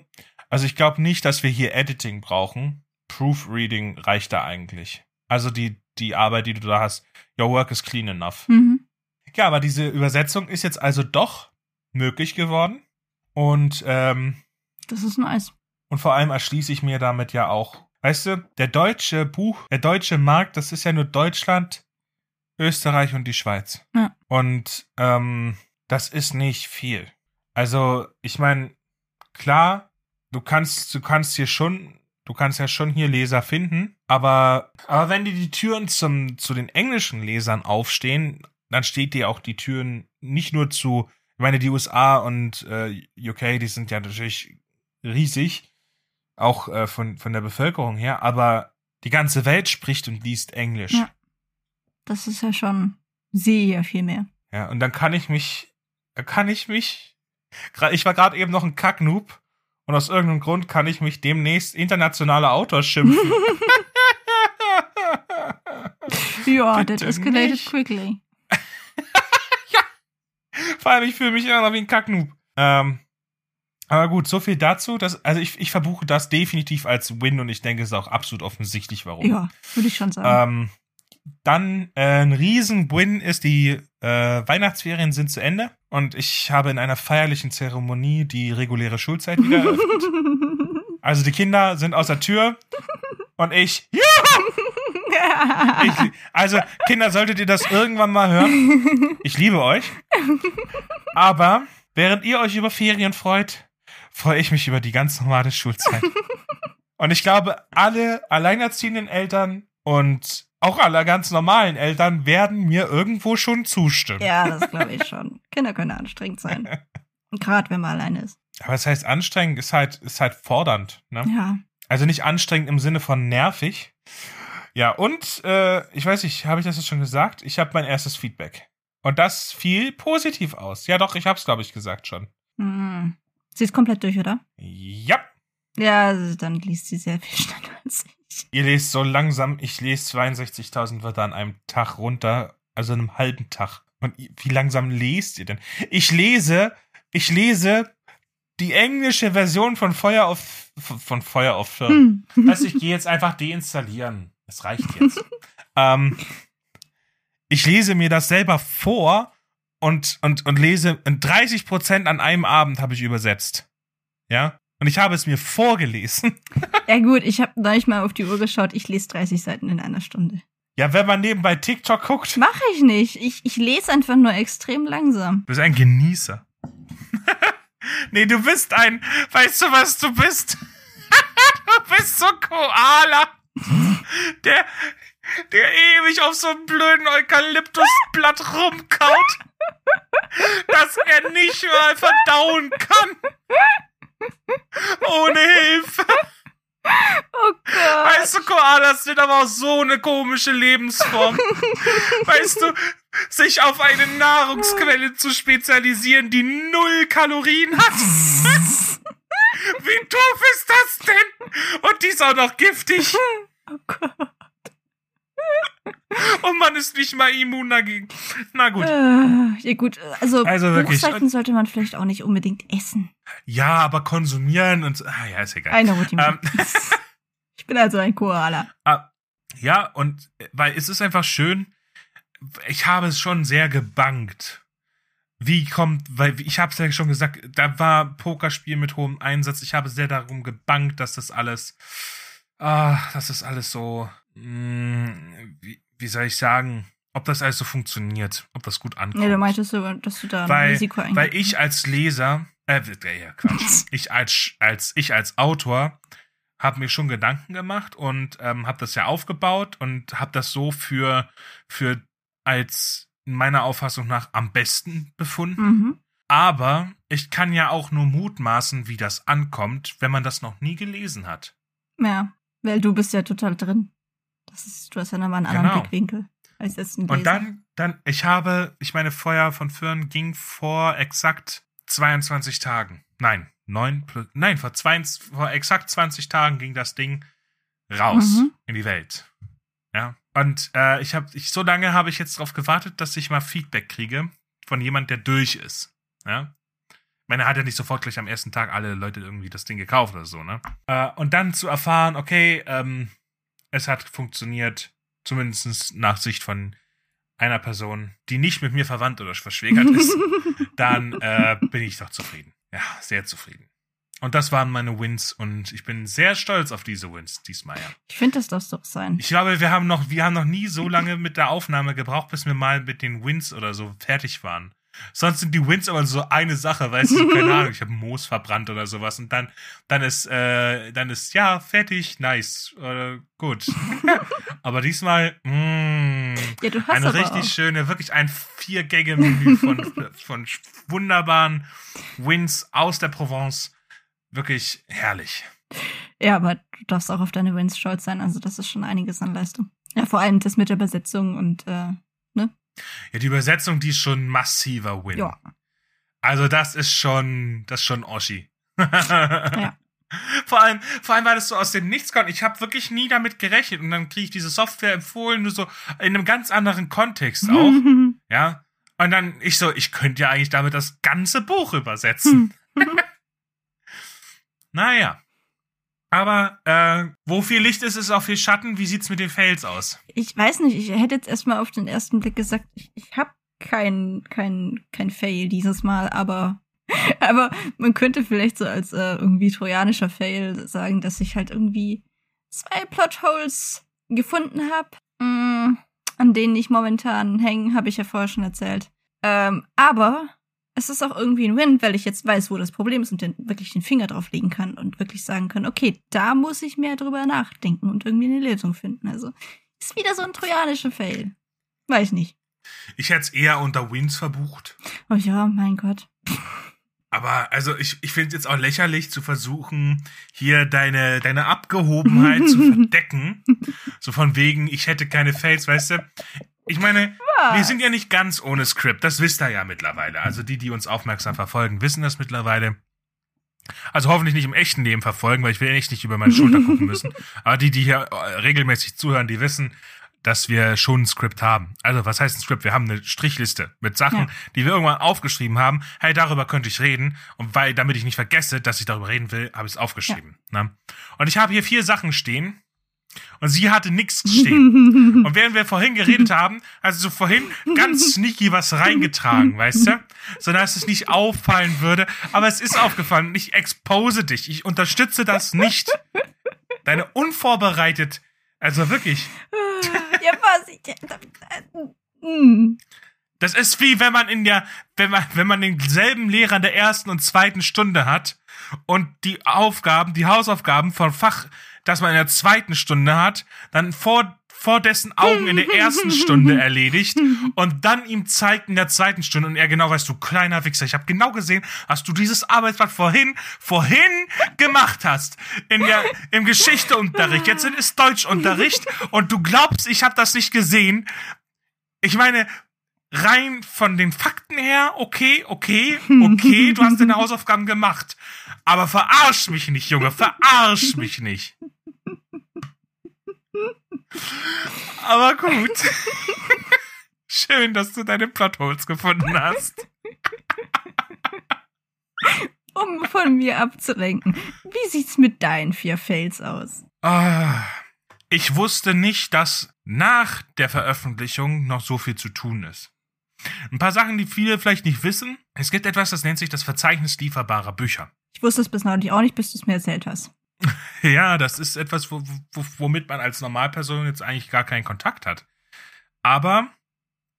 also ich glaube nicht, dass wir hier Editing brauchen. Proofreading reicht da eigentlich. Also die, die Arbeit, die du da hast, your work is clean enough. Mhm. Ja, aber diese Übersetzung ist jetzt also doch möglich geworden. Und, ähm, Das ist nice. und vor allem erschließe ich mir damit ja auch, weißt du, der deutsche Buch, der deutsche Markt, das ist ja nur Deutschland, Österreich und die Schweiz. Ja. Und ähm, das ist nicht viel. Also, ich meine, klar, du kannst, du kannst hier schon, du kannst ja schon hier Leser finden, aber, aber wenn dir die Türen zum, zu den englischen Lesern aufstehen, dann steht dir auch die Türen nicht nur zu, ich meine, die USA und äh, UK, die sind ja natürlich riesig, auch äh, von, von der Bevölkerung her, aber die ganze Welt spricht und liest Englisch. Ja. Das ist ja schon sehr viel mehr. Ja, und dann kann ich mich, da kann ich mich, ich war gerade eben noch ein Kacknoob und aus irgendeinem Grund kann ich mich demnächst internationaler Autor schimpfen. Ja, that escalated nicht. quickly. Vor allem, ich fühle mich immer noch wie ein Kacknoob. Ähm, aber gut, so viel dazu. Dass, also ich, ich verbuche das definitiv als Win und ich denke, es ist auch absolut offensichtlich, warum. Ja, würde ich schon sagen. Ähm, dann äh, ein Riesen-Win ist, die äh, Weihnachtsferien sind zu Ende und ich habe in einer feierlichen Zeremonie die reguläre Schulzeit wieder eröffnet. Also die Kinder sind aus der Tür und ich, ja, ich, also Kinder, solltet ihr das irgendwann mal hören, ich liebe euch, aber während ihr euch über Ferien freut, freue ich mich über die ganz normale Schulzeit. Und ich glaube, alle alleinerziehenden Eltern und auch alle ganz normalen Eltern werden mir irgendwo schon zustimmen. ja, das glaube ich schon. Kinder können anstrengend sein. Gerade wenn man alleine ist. Aber das heißt, anstrengend ist halt, ist halt fordernd. Ne? Ja. Also nicht anstrengend im Sinne von nervig. Ja, und äh, ich weiß nicht, habe ich das jetzt schon gesagt? Ich habe mein erstes Feedback. Und das fiel positiv aus. Ja, doch, ich habe es, glaube ich, gesagt schon. Hm. Sie ist komplett durch, oder? Ja, Ja, also dann liest sie sehr viel schneller als ich. ihr lest so langsam. Ich lese 62.000 Wörter an einem Tag runter, also einem halben Tag. Und wie langsam lest ihr denn? Ich lese, ich lese die englische Version von Feuer auf von Feuer auf Firn. Hm. Also ich gehe jetzt einfach deinstallieren. Es reicht jetzt. ähm, ich lese mir das selber vor und, und, und lese in 30 Prozent an einem Abend habe ich übersetzt. Ja? Und ich habe es mir vorgelesen. Ja gut, ich habe neulich mal auf die Uhr geschaut. Ich lese 30 Seiten in einer Stunde. Ja, wenn man nebenbei TikTok guckt. Mach ich nicht. Ich, ich lese einfach nur extrem langsam. Du bist ein Genießer. nee, du bist ein. Weißt du, was du bist? du bist so Koala. Der, der ewig auf so einem blöden Eukalyptusblatt rumkaut, dass er nicht mal verdauen kann. Ohne Hilfe. Oh Gott. Weißt du, Koalas sind aber auch so eine komische Lebensform. weißt du, sich auf eine Nahrungsquelle zu spezialisieren, die null Kalorien hat. Wie doof ist das denn? Und die ist auch noch giftig. Oh Gott. Und man ist nicht mal immun dagegen. Na gut. Äh, ja gut, also, Also. Buchseiten sollte man vielleicht auch nicht unbedingt essen. Ja, aber konsumieren und. Ah, ja, ist egal. Eine Routine. Ähm, ich bin also ein Koala. Ah, ja, und äh, weil es ist einfach schön, ich habe es schon sehr gebankt. Wie kommt, weil ich habe es ja schon gesagt, da war Pokerspiel mit hohem Einsatz. Ich habe sehr darum gebankt, dass das alles, ah, das alles so, mh, wie, wie soll ich sagen, ob das alles so funktioniert, ob das gut ankommt. Nee, du meintest dass du da ein weil, Risiko eingehst. weil ich als Leser, äh, ja, Quatsch, ich als, als, ich als Autor habe mir schon Gedanken gemacht und ähm, habe das ja aufgebaut und habe das so für, für als meiner Auffassung nach am besten befunden. Mhm. Aber ich kann ja auch nur mutmaßen, wie das ankommt, wenn man das noch nie gelesen hat. Ja, weil du bist ja total drin. Das ist, du hast ja nochmal einen anderen Genau. Blickwinkel als Leser. Und dann, dann, ich habe, ich meine, Feuer von Föhren ging vor exakt 22 Tagen. Nein, neun, plus- nein, vor, zwei, vor exakt 20 Tagen ging das Ding raus Mhm. in die Welt. Ja. Und äh, ich habe, ich, so lange habe ich jetzt darauf gewartet, dass ich mal Feedback kriege von jemand, der durch ist. Ja. Ich meine, er hat ja nicht sofort gleich am ersten Tag alle Leute irgendwie das Ding gekauft oder so, ne? Äh, und dann zu erfahren, okay, ähm, es hat funktioniert, zumindest nach Sicht von einer Person, die nicht mit mir verwandt oder verschwägert ist, dann äh, bin ich doch zufrieden. Ja, sehr zufrieden. Und das waren meine Wins und ich bin sehr stolz auf diese Wins diesmal, ja. ich finde, das darf doch sein. Ich glaube, wir haben noch, wir haben noch nie so lange mit der Aufnahme gebraucht, bis wir mal mit den Wins oder so fertig waren. Sonst sind die Wins aber so eine Sache, weißt du, keine Ahnung, ich habe Moos verbrannt oder sowas und dann, dann ist, äh, dann ist, ja, fertig, nice, äh, gut. aber diesmal, mh, ja, du hast eine richtig auch. schöne, wirklich ein Vier-Gänge-Menü von, von wunderbaren Wins aus der Provence. Wirklich herrlich. Ja, aber du darfst auch auf deine Wins stolz sein. Also das ist schon einiges an Leistung. Ja, vor allem das mit der Übersetzung und äh, Ja, die Übersetzung, die ist schon ein massiver Win. ja. Also das ist schon, das ist schon Oschi. Ja. Vor allem, vor allem, weil es so aus dem Nichts kommt. Ich habe wirklich nie damit gerechnet und dann kriege ich diese Software empfohlen, nur so in einem ganz anderen Kontext auch, ja. Und dann ich so, ich könnte ja eigentlich damit das ganze Buch übersetzen. Naja. Aber äh, wo viel Licht ist, ist auch viel Schatten. Wie sieht's mit den Fails aus? ich weiß nicht, ich hätte jetzt erstmal auf den ersten Blick gesagt, ich, ich habe kein, kein, kein Fail dieses Mal, aber, aber man könnte vielleicht so als äh, irgendwie trojanischer Fail sagen, dass ich halt irgendwie zwei Plotholes gefunden habe, an denen ich momentan hänge, habe ich ja vorher schon erzählt. Ähm, aber es ist auch irgendwie ein Win, weil ich jetzt weiß, wo das Problem ist und den, wirklich den Finger drauf legen kann und wirklich sagen kann, okay, da muss ich mehr drüber nachdenken und irgendwie eine Lösung finden. Also ist wieder so ein trojanischer Fail. Weiß nicht. Ich hätte es eher unter Wins verbucht. Oh ja, mein Gott. Aber also ich, ich finde es jetzt auch lächerlich zu versuchen, hier deine, deine Abgehobenheit zu verdecken. So von wegen, ich hätte keine Fails, weißt du? Ich meine, wir sind ja nicht ganz ohne Skript, das wisst ihr ja mittlerweile. Also die, die uns aufmerksam verfolgen, wissen das mittlerweile. Also hoffentlich nicht im echten Leben verfolgen, weil ich will echt nicht über meine Schulter gucken müssen. Aber die, die hier äh, regelmäßig zuhören, die wissen, dass wir schon ein Skript haben. Also was heißt ein Skript? Wir haben eine Strichliste mit Sachen, Ja. die wir irgendwann aufgeschrieben haben. Hey, darüber könnte ich reden. Und weil, damit ich nicht vergesse, dass ich darüber reden will, habe ich es aufgeschrieben. Ne? Und ich habe hier vier Sachen stehen. Und sie hatte nichts stehen. Und während wir vorhin geredet haben, also so vorhin ganz sneaky was reingetragen, weißt du? So dass es nicht auffallen würde. Aber es ist aufgefallen. Ich expose dich. Ich unterstütze das nicht. Deine unvorbereitet, also wirklich. ja, was? Ich. Das ist wie wenn man in der, wenn man, wenn man denselben Lehrer in der ersten und zweiten Stunde hat und die Aufgaben, die Hausaufgaben von Fach, das man in der zweiten Stunde hat, dann vor vor dessen Augen in der ersten Stunde erledigt und dann ihm zeigt in der zweiten Stunde und er genau weiß, du kleiner Wichser, ich habe genau gesehen, dass du dieses Arbeitsblatt vorhin, vorhin gemacht hast. In der, im Geschichteunterricht. Jetzt ist Deutschunterricht und du glaubst, ich habe das nicht gesehen. Ich meine, rein von den Fakten her, okay, okay, okay, du hast deine Hausaufgaben gemacht. Aber verarsch mich nicht, Junge, verarsch mich nicht. Aber gut. Schön, dass du deine Plotholes gefunden hast. um von mir abzulenken. Wie sieht's mit deinen vier Fails aus? Ah, ich wusste nicht, dass nach der Veröffentlichung noch so viel zu tun ist. Ein paar Sachen, die viele vielleicht nicht wissen. Es gibt etwas, das nennt sich das Verzeichnis lieferbarer Bücher. Ich wusste es bis neulich auch nicht, bis du es mir erzählt hast. Ja, das ist etwas, wo, wo, womit man als Normalperson jetzt eigentlich gar keinen Kontakt hat. Aber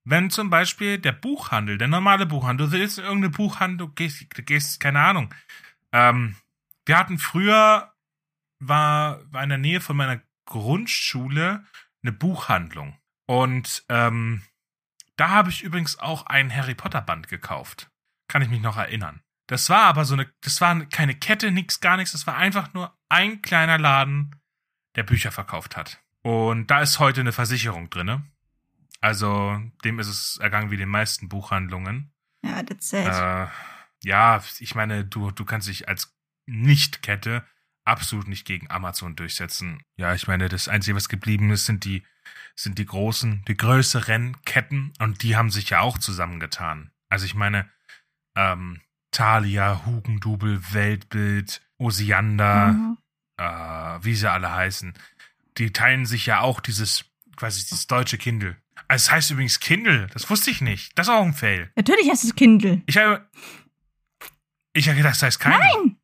wenn zum Beispiel der Buchhandel, der normale Buchhandel, du willst in irgendeine Buchhandel, du gehst, gehst, keine Ahnung. Ähm, wir hatten früher, war, war in der Nähe von meiner Grundschule eine Buchhandlung. Und ähm, da habe ich übrigens auch ein Harry Potter Band gekauft. Kann ich mich noch erinnern. Das war aber so eine, das war keine Kette, nix, gar nichts. Das war einfach nur ein kleiner Laden, der Bücher verkauft hat. Und da ist heute eine Versicherung drinne. Also dem ist es ergangen wie den meisten Buchhandlungen. Ja, that's it. Äh, ja, ich meine, du, du kannst dich als Nicht-Kette absolut nicht gegen Amazon durchsetzen. Ja, ich meine, das Einzige, was geblieben ist, sind die, sind die großen, die größeren Ketten und die haben sich ja auch zusammengetan. Also ich meine, ähm, Thalia, Hugendubel, Weltbild, Osiander, mhm. äh, wie sie alle heißen, die teilen sich ja auch dieses, quasi dieses deutsche Kindle. Also es heißt übrigens Kindle, das wusste ich nicht. Das ist auch ein Fail. Natürlich heißt es Kindle. Ich habe, ich habe gedacht, das heißt kein. Nein!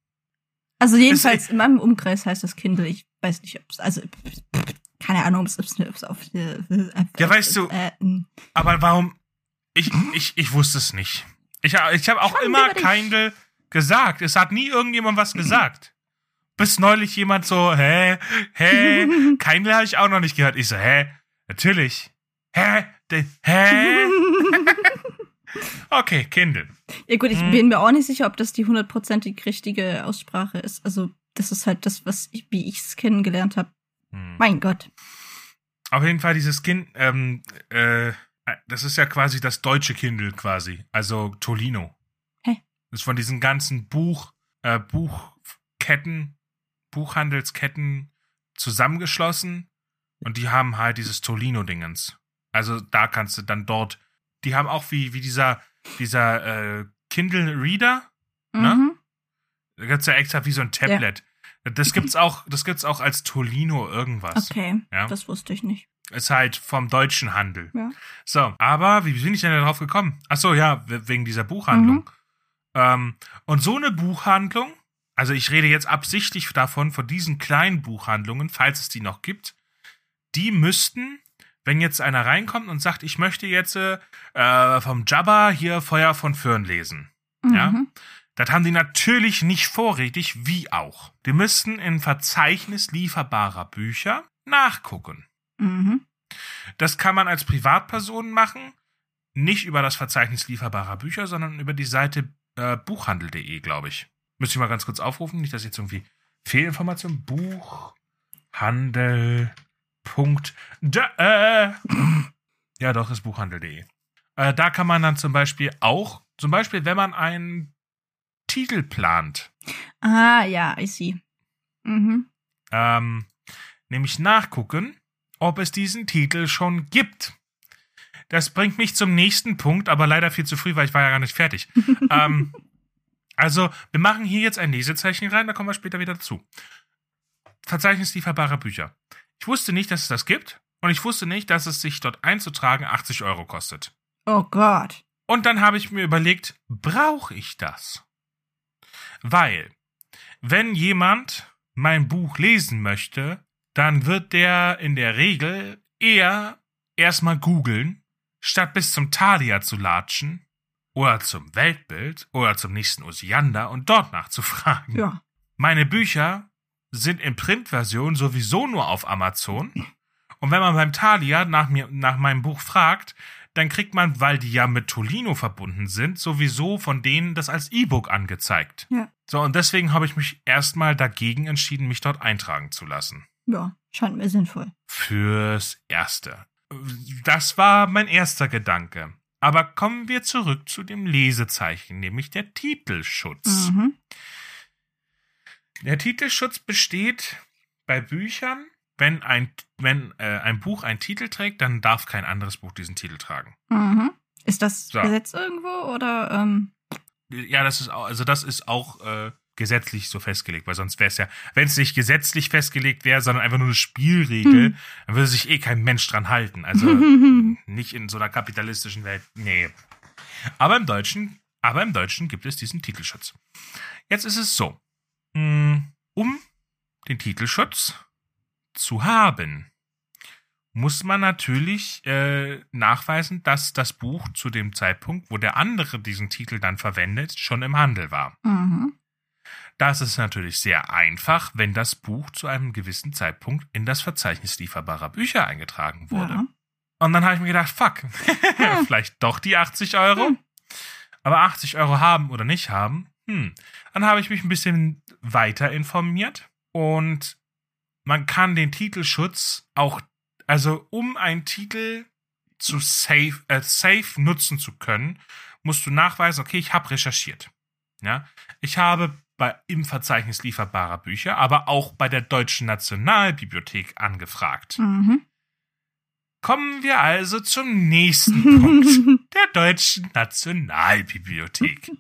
Also jedenfalls in meinem Umkreis heißt das Kindle. Ich weiß nicht, ob es, also keine Ahnung, ob es auf, äh, Ja, weißt du, äh, aber warum, ich, ich, ich wusste es nicht. Ich, ich habe auch immer Kindle gesagt. Es hat nie irgendjemand was gesagt. Bis neulich jemand so, hä, hä, Kindle habe ich auch noch nicht gehört. Ich so, hä, natürlich. Hä, de, hä? okay, Kindle. Ja gut, ich hm. bin mir auch nicht sicher, ob das die hundertprozentig richtige Aussprache ist. Also das ist halt das, was ich, wie ich es kennengelernt habe. Hm. Mein Gott. Auf jeden Fall dieses Kind, ähm, äh, das ist ja quasi das deutsche Kindle quasi. Also Tolino. Hä? Das ist von diesen ganzen Buch, äh, Buchketten, Buchhandelsketten zusammengeschlossen und die haben halt dieses Tolino-Dingens. Also da kannst du dann dort, die haben auch wie, wie dieser, dieser äh, Kindle Reader, ne? mhm. ne? Da gibt's ja extra wie so ein Tablet. Ja. Das gibt's auch, das gibt's auch als Tolino irgendwas. Okay, ja? das wusste ich nicht. Ist halt vom deutschen Handel. Ja. So, aber wie bin ich denn darauf gekommen? Ach so, ja, wegen dieser Buchhandlung. Mhm. Ähm, und so eine Buchhandlung, also ich rede jetzt absichtlich davon, von diesen kleinen Buchhandlungen, falls es die noch gibt, die müssten, wenn jetzt einer reinkommt und sagt, ich möchte jetzt äh, vom Jabba hier Feuer von Föhren lesen, mhm. ja, das haben die natürlich nicht vorrätig, wie auch. Die müssten im Verzeichnis lieferbarer Bücher nachgucken. Mhm. Das kann man als Privatperson machen, nicht über das Verzeichnis lieferbarer Bücher, sondern über die Seite äh, buchhandel.de, glaube ich. Müsste ich mal ganz kurz aufrufen, nicht, dass jetzt irgendwie Fehlinformation. Buchhandel. Äh. Ja, doch, ist buchhandel.de. Äh, da kann man dann zum Beispiel auch, zum Beispiel, wenn man einen Titel plant. Ah, ja, I see. Mhm. Ähm, nämlich nachgucken, ob es diesen Titel schon gibt. Das bringt mich zum nächsten Punkt, aber leider viel zu früh, weil ich war ja gar nicht fertig. ähm, also, wir machen hier jetzt ein Lesezeichen rein, da kommen wir später wieder dazu. Verzeichnis lieferbarer Bücher. Ich wusste nicht, dass es das gibt und ich wusste nicht, dass es sich dort einzutragen 80 Euro kostet. Oh Gott. Und dann habe ich mir überlegt, brauche ich das? Weil, wenn jemand mein Buch lesen möchte, dann wird der in der Regel eher erstmal googeln, statt bis zum Thalia zu latschen oder zum Weltbild oder zum nächsten Osiander und dort nachzufragen. Ja. Meine Bücher sind in Printversion sowieso nur auf Amazon. Und wenn man beim Thalia nach, mir, nach meinem Buch fragt, dann kriegt man, weil die ja mit Tolino verbunden sind, sowieso von denen das als E-Book angezeigt. Ja. So, und deswegen habe ich mich erstmal dagegen entschieden, mich dort eintragen zu lassen. Ja, scheint mir sinnvoll. Fürs Erste. Das war mein erster Gedanke. Aber kommen wir zurück zu dem Lesezeichen, nämlich der Titelschutz. Mhm. Der Titelschutz besteht bei Büchern, wenn ein, wenn, äh, ein Buch einen Titel trägt, dann darf kein anderes Buch diesen Titel tragen. Mhm. Ist das So. Gesetz irgendwo oder ähm, Ja, das ist auch, also das ist auch äh, gesetzlich so festgelegt, weil sonst wäre es ja, wenn es nicht gesetzlich festgelegt wäre, sondern einfach nur eine Spielregel, Hm. dann würde sich eh kein Mensch dran halten. Also nicht in so einer kapitalistischen Welt. Nee. Aber im Deutschen, aber im Deutschen gibt es diesen Titelschutz. Jetzt ist es so. mh, Um den Titelschutz zu haben, muss man natürlich äh, nachweisen, dass das Buch zu dem Zeitpunkt, wo der andere diesen Titel dann verwendet, schon im Handel war. mhm. Das ist natürlich sehr einfach, wenn das Buch zu einem gewissen Zeitpunkt in das Verzeichnis lieferbarer Bücher eingetragen wurde. Ja. Und dann habe ich mir gedacht, fuck, vielleicht doch die 80 Euro. Hm. Aber 80 Euro haben oder nicht haben, hm. Dann habe ich mich ein bisschen weiter informiert und man kann den Titelschutz auch, also um einen Titel zu safe, äh, safe nutzen zu können, musst du nachweisen, okay, ich habe recherchiert. Ja, ich habe bei, im Verzeichnis lieferbarer Bücher, aber auch bei der Deutschen Nationalbibliothek angefragt. Mhm. Kommen wir also zum nächsten Punkt der Deutschen Nationalbibliothek.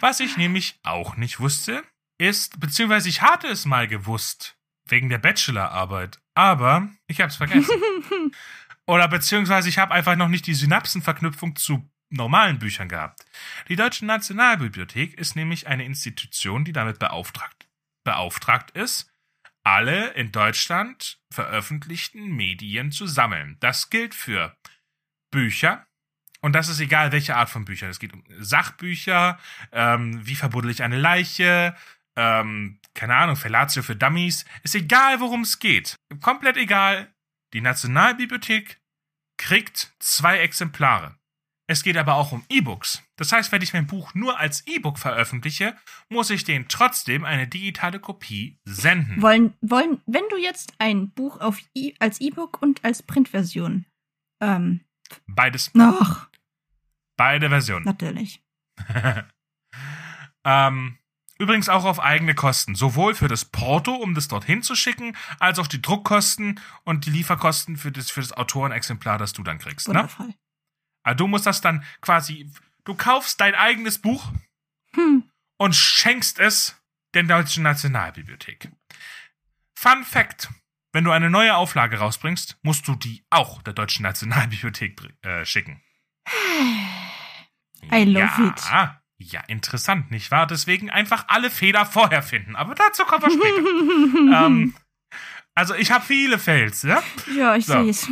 Was ich nämlich auch nicht wusste, ist, beziehungsweise ich hatte es mal gewusst, wegen der Bachelorarbeit, aber ich habe es vergessen. Oder beziehungsweise ich habe einfach noch nicht die Synapsenverknüpfung zu normalen Büchern gehabt. Die Deutsche Nationalbibliothek ist nämlich eine Institution, die damit beauftragt, beauftragt ist, alle in Deutschland veröffentlichten Medien zu sammeln. Das gilt für Bücher, und das ist egal, welche Art von Büchern. Es geht um Sachbücher, ähm, wie verbuddel ich eine Leiche, ähm, keine Ahnung, Fellatio für Dummies. Ist egal, worum es geht. Komplett egal. Die Nationalbibliothek kriegt zwei Exemplare. Es geht aber auch um E-Books. Das heißt, wenn ich mein Buch nur als E-Book veröffentliche, muss ich denen trotzdem eine digitale Kopie senden. Wollen, wollen, wenn du jetzt ein Buch auf e als E-Book und als Printversion, ähm, Beides, noch, beide Versionen. natürlich. ähm, übrigens auch auf eigene Kosten. Sowohl für das Porto, um das dorthin zu schicken, als auch die Druckkosten und die Lieferkosten für das, für das Autorenexemplar, das du dann kriegst. Ne? Also du musst das dann quasi, du kaufst dein eigenes Buch Hm. und schenkst es der Deutschen Nationalbibliothek. Fun Fact. Wenn du eine neue Auflage rausbringst, musst du die auch der Deutschen Nationalbibliothek äh, schicken. I love ja, it. Ja, interessant, nicht wahr? Deswegen einfach alle Fehler vorher finden. Aber dazu kommen wir später. ähm, also ich habe viele Fails, ja? ja, ich so. sehe es.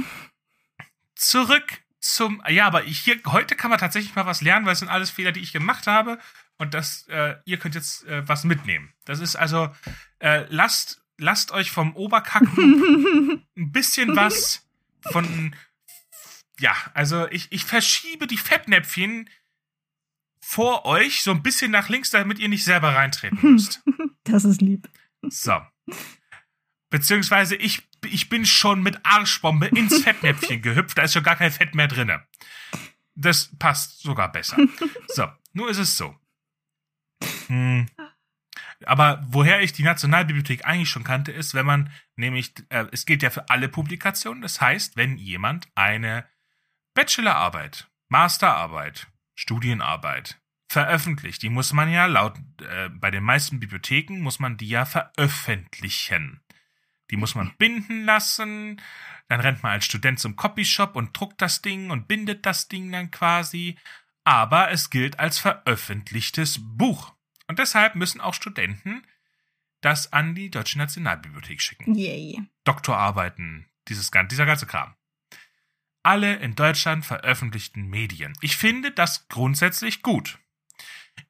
Zurück zum. Ja, aber hier, heute kann man tatsächlich mal was lernen, weil es sind alles Fehler, die ich gemacht habe. Und das, äh, ihr könnt jetzt äh, was mitnehmen. Das ist also, äh, lasst, lasst euch vom Oberkacken ein bisschen was von. Ja, also ich, ich verschiebe die Fettnäpfchen vor euch so ein bisschen nach links, damit ihr nicht selber reintreten müsst. Das ist lieb. So. Beziehungsweise ich, ich bin schon mit Arschbombe ins Fettnäpfchen gehüpft, da ist schon gar kein Fett mehr drinne. Das passt sogar besser. So, nur ist es so. Hm. Aber woher ich die Nationalbibliothek eigentlich schon kannte, ist, wenn man nämlich, äh, es gilt ja für alle Publikationen, das heißt, wenn jemand eine Bachelorarbeit, Masterarbeit, Studienarbeit veröffentlicht, die muss man ja laut, äh, bei den meisten Bibliotheken muss man die ja veröffentlichen. Die muss man binden lassen, dann rennt man als Student zum Copyshop und druckt das Ding und bindet das Ding dann quasi. Aber es gilt als veröffentlichtes Buch. Und deshalb müssen auch Studenten das an die Deutsche Nationalbibliothek schicken. Yay. Doktorarbeiten, dieses, dieser ganze Kram. alle in Deutschland veröffentlichten Medien. Ich finde das grundsätzlich gut.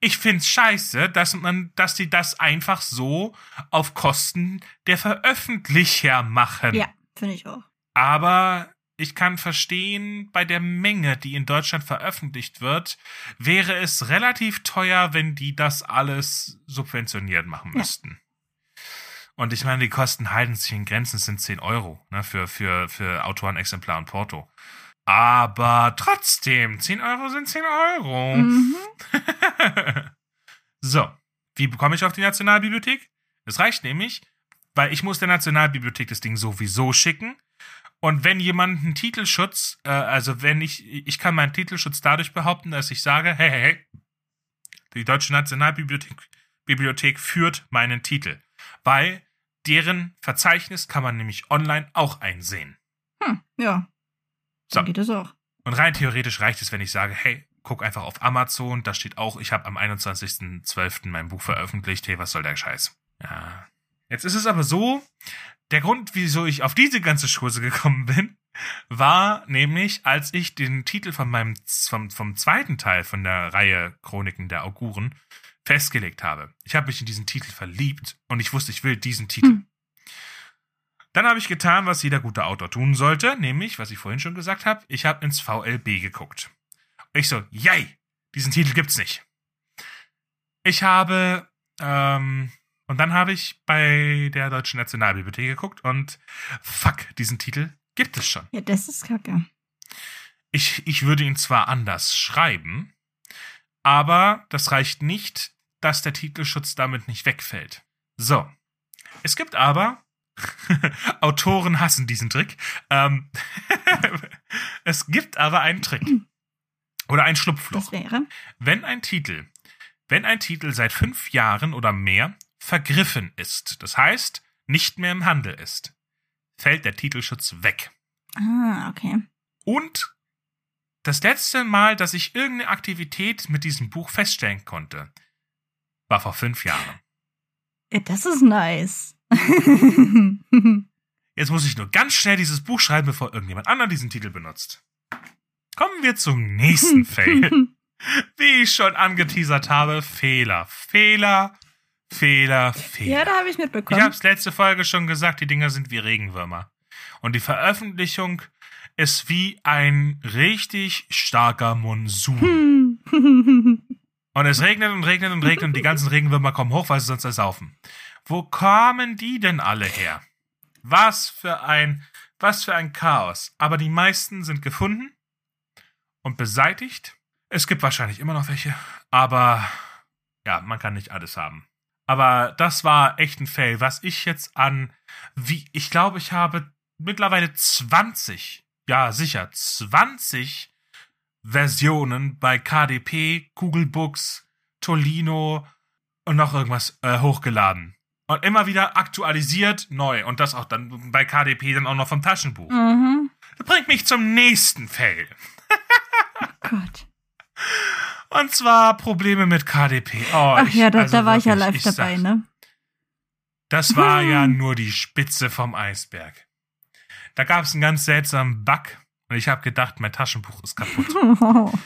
Ich find's scheiße, dass man, dass die das einfach so auf Kosten der Veröffentlicher machen. Ja, finde ich auch. Aber ich kann verstehen, bei der Menge, die in Deutschland veröffentlicht wird, wäre es relativ teuer, wenn die das alles subventioniert machen Ja. müssten. Und ich meine, die Kosten halten sich in Grenzen, sind 10 Euro ne, für, für, für Autorenexemplar und Porto. Aber trotzdem, 10 Euro sind 10 Euro. Mhm. so, wie bekomme ich auf die Nationalbibliothek? Es reicht nämlich, weil ich muss der Nationalbibliothek das Ding sowieso schicken. Und wenn jemand einen Titelschutz, äh, also wenn ich, ich kann meinen Titelschutz dadurch behaupten, dass ich sage, hey, hey, hey, die Deutsche Nationalbibliothek Bibliothek führt meinen Titel. Weil deren Verzeichnis kann man nämlich online auch einsehen. Hm, ja. So. So geht es auch. Und rein theoretisch reicht es, wenn ich sage, hey, guck einfach auf Amazon, da steht auch, ich habe am 21.12. mein Buch veröffentlicht, hey, was soll der Scheiß? Ja. Jetzt ist es aber so, der Grund, wieso ich auf diese ganze Schose gekommen bin, war nämlich, als ich den Titel von meinem, vom, vom zweiten Teil von der Reihe Chroniken der Auguren festgelegt habe. Ich habe mich in diesen Titel verliebt und ich wusste, ich will diesen Titel. Hm. Dann habe ich getan, was jeder gute Autor tun sollte, nämlich, was ich vorhin schon gesagt habe, ich habe ins VLB geguckt. Ich so, yay, diesen Titel gibt's nicht. Ich habe, ähm, und dann habe ich bei der Deutschen Nationalbibliothek geguckt und fuck, diesen Titel gibt es schon. Ja, das ist kacke. Ich, ich würde ihn zwar anders schreiben, aber das reicht nicht, dass der Titelschutz damit nicht wegfällt. So. Es gibt aber, Autoren hassen diesen Trick, ähm, es gibt aber einen Trick. Oder ein Schlupfloch. Das wäre. Wenn ein Titel, wenn ein Titel seit fünf Jahren oder mehr vergriffen ist, das heißt, nicht mehr im Handel ist, fällt der Titelschutz weg. Ah, okay. Und das letzte Mal, dass ich irgendeine Aktivität mit diesem Buch feststellen konnte, war vor fünf Jahren. Ja, das ist nice. Jetzt muss ich nur ganz schnell dieses Buch schreiben, bevor irgendjemand anderer diesen Titel benutzt. Kommen wir zum nächsten Fail. Wie ich schon angeteasert habe, Fehler, Fehler, Fehler, Fehler. ja, da habe ich Ich mitbekommen. habe es letzte Folge schon gesagt, die Dinger sind wie Regenwürmer. Und die Veröffentlichung ist wie ein richtig starker Monsun. Hm. Und es regnet und regnet und regnet und die ganzen Regenwürmer kommen hoch, weil sie sonst ersaufen. Wo kommen die denn alle her? Was für ein, was für ein Chaos. Aber die meisten sind gefunden und beseitigt. Es gibt wahrscheinlich immer noch welche, aber ja, man kann nicht alles haben. Aber das war echt ein Fail. Was ich jetzt an, wie, ich glaube, ich habe mittlerweile 20, ja sicher, 20 Versionen bei KDP, Google Books, Tolino und noch irgendwas äh, hochgeladen. Und immer wieder aktualisiert, neu. Und das auch dann bei KDP dann auch noch vom Taschenbuch. Mhm. Das bringt mich zum nächsten Fail. Gott. Und zwar Probleme mit KDP. Oh, Ach ich- ja, da, also da war ich ja wirklich, live dabei, sag's. ne? Das war ja nur die Spitze vom Eisberg. Da gab es einen ganz seltsamen Bug und ich habe gedacht, mein Taschenbuch ist kaputt.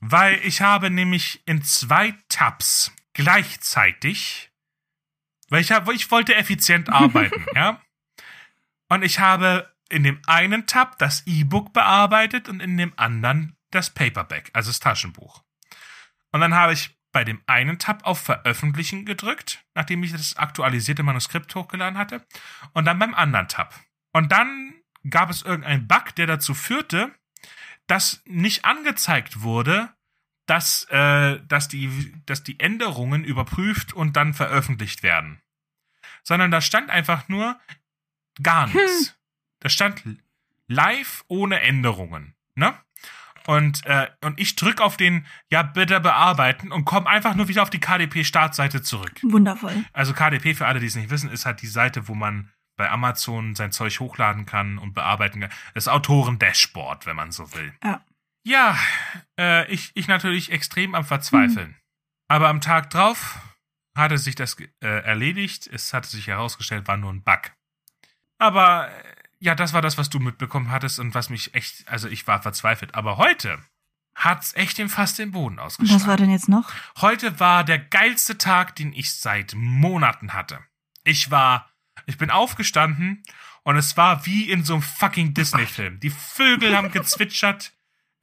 Weil ich habe nämlich in zwei Tabs gleichzeitig, weil ich, hab, ich wollte effizient arbeiten, ja. Und ich habe in dem einen Tab das E-Book bearbeitet und in dem anderen das Paperback, also das Taschenbuch. Und dann habe ich bei dem einen Tab auf Veröffentlichen gedrückt, nachdem ich das aktualisierte Manuskript hochgeladen hatte, und dann beim anderen Tab. Und dann gab es irgendeinen Bug, der dazu führte, dass nicht angezeigt wurde, dass, äh, dass, die, dass die Änderungen überprüft und dann veröffentlicht werden. Sondern da stand einfach nur gar nichts. Da stand live ohne Änderungen. Ne? Und, äh, und ich drück auf den Ja, bitte bearbeiten und komme einfach nur wieder auf die KDP-Startseite zurück. Wundervoll. Also KDP, für alle, die es nicht wissen, ist halt die Seite, wo man bei Amazon sein Zeug hochladen kann und bearbeiten kann. Das Autoren-Dashboard, wenn man so will. Ja. Ja, äh, ich, ich natürlich extrem am Verzweifeln. Aber am Tag drauf hatte sich das äh, erledigt. Es hatte sich herausgestellt, war nur ein Bug. Aber äh, ja, das war das, was du mitbekommen hattest und was mich echt, also ich war verzweifelt. Aber heute hat's echt dem fast den Boden ausgeschlagen. was war denn jetzt noch? Heute war der geilste Tag, den ich seit Monaten hatte. Ich war, ich bin aufgestanden und es war wie in so einem fucking Disney-Film. Die Vögel haben gezwitschert.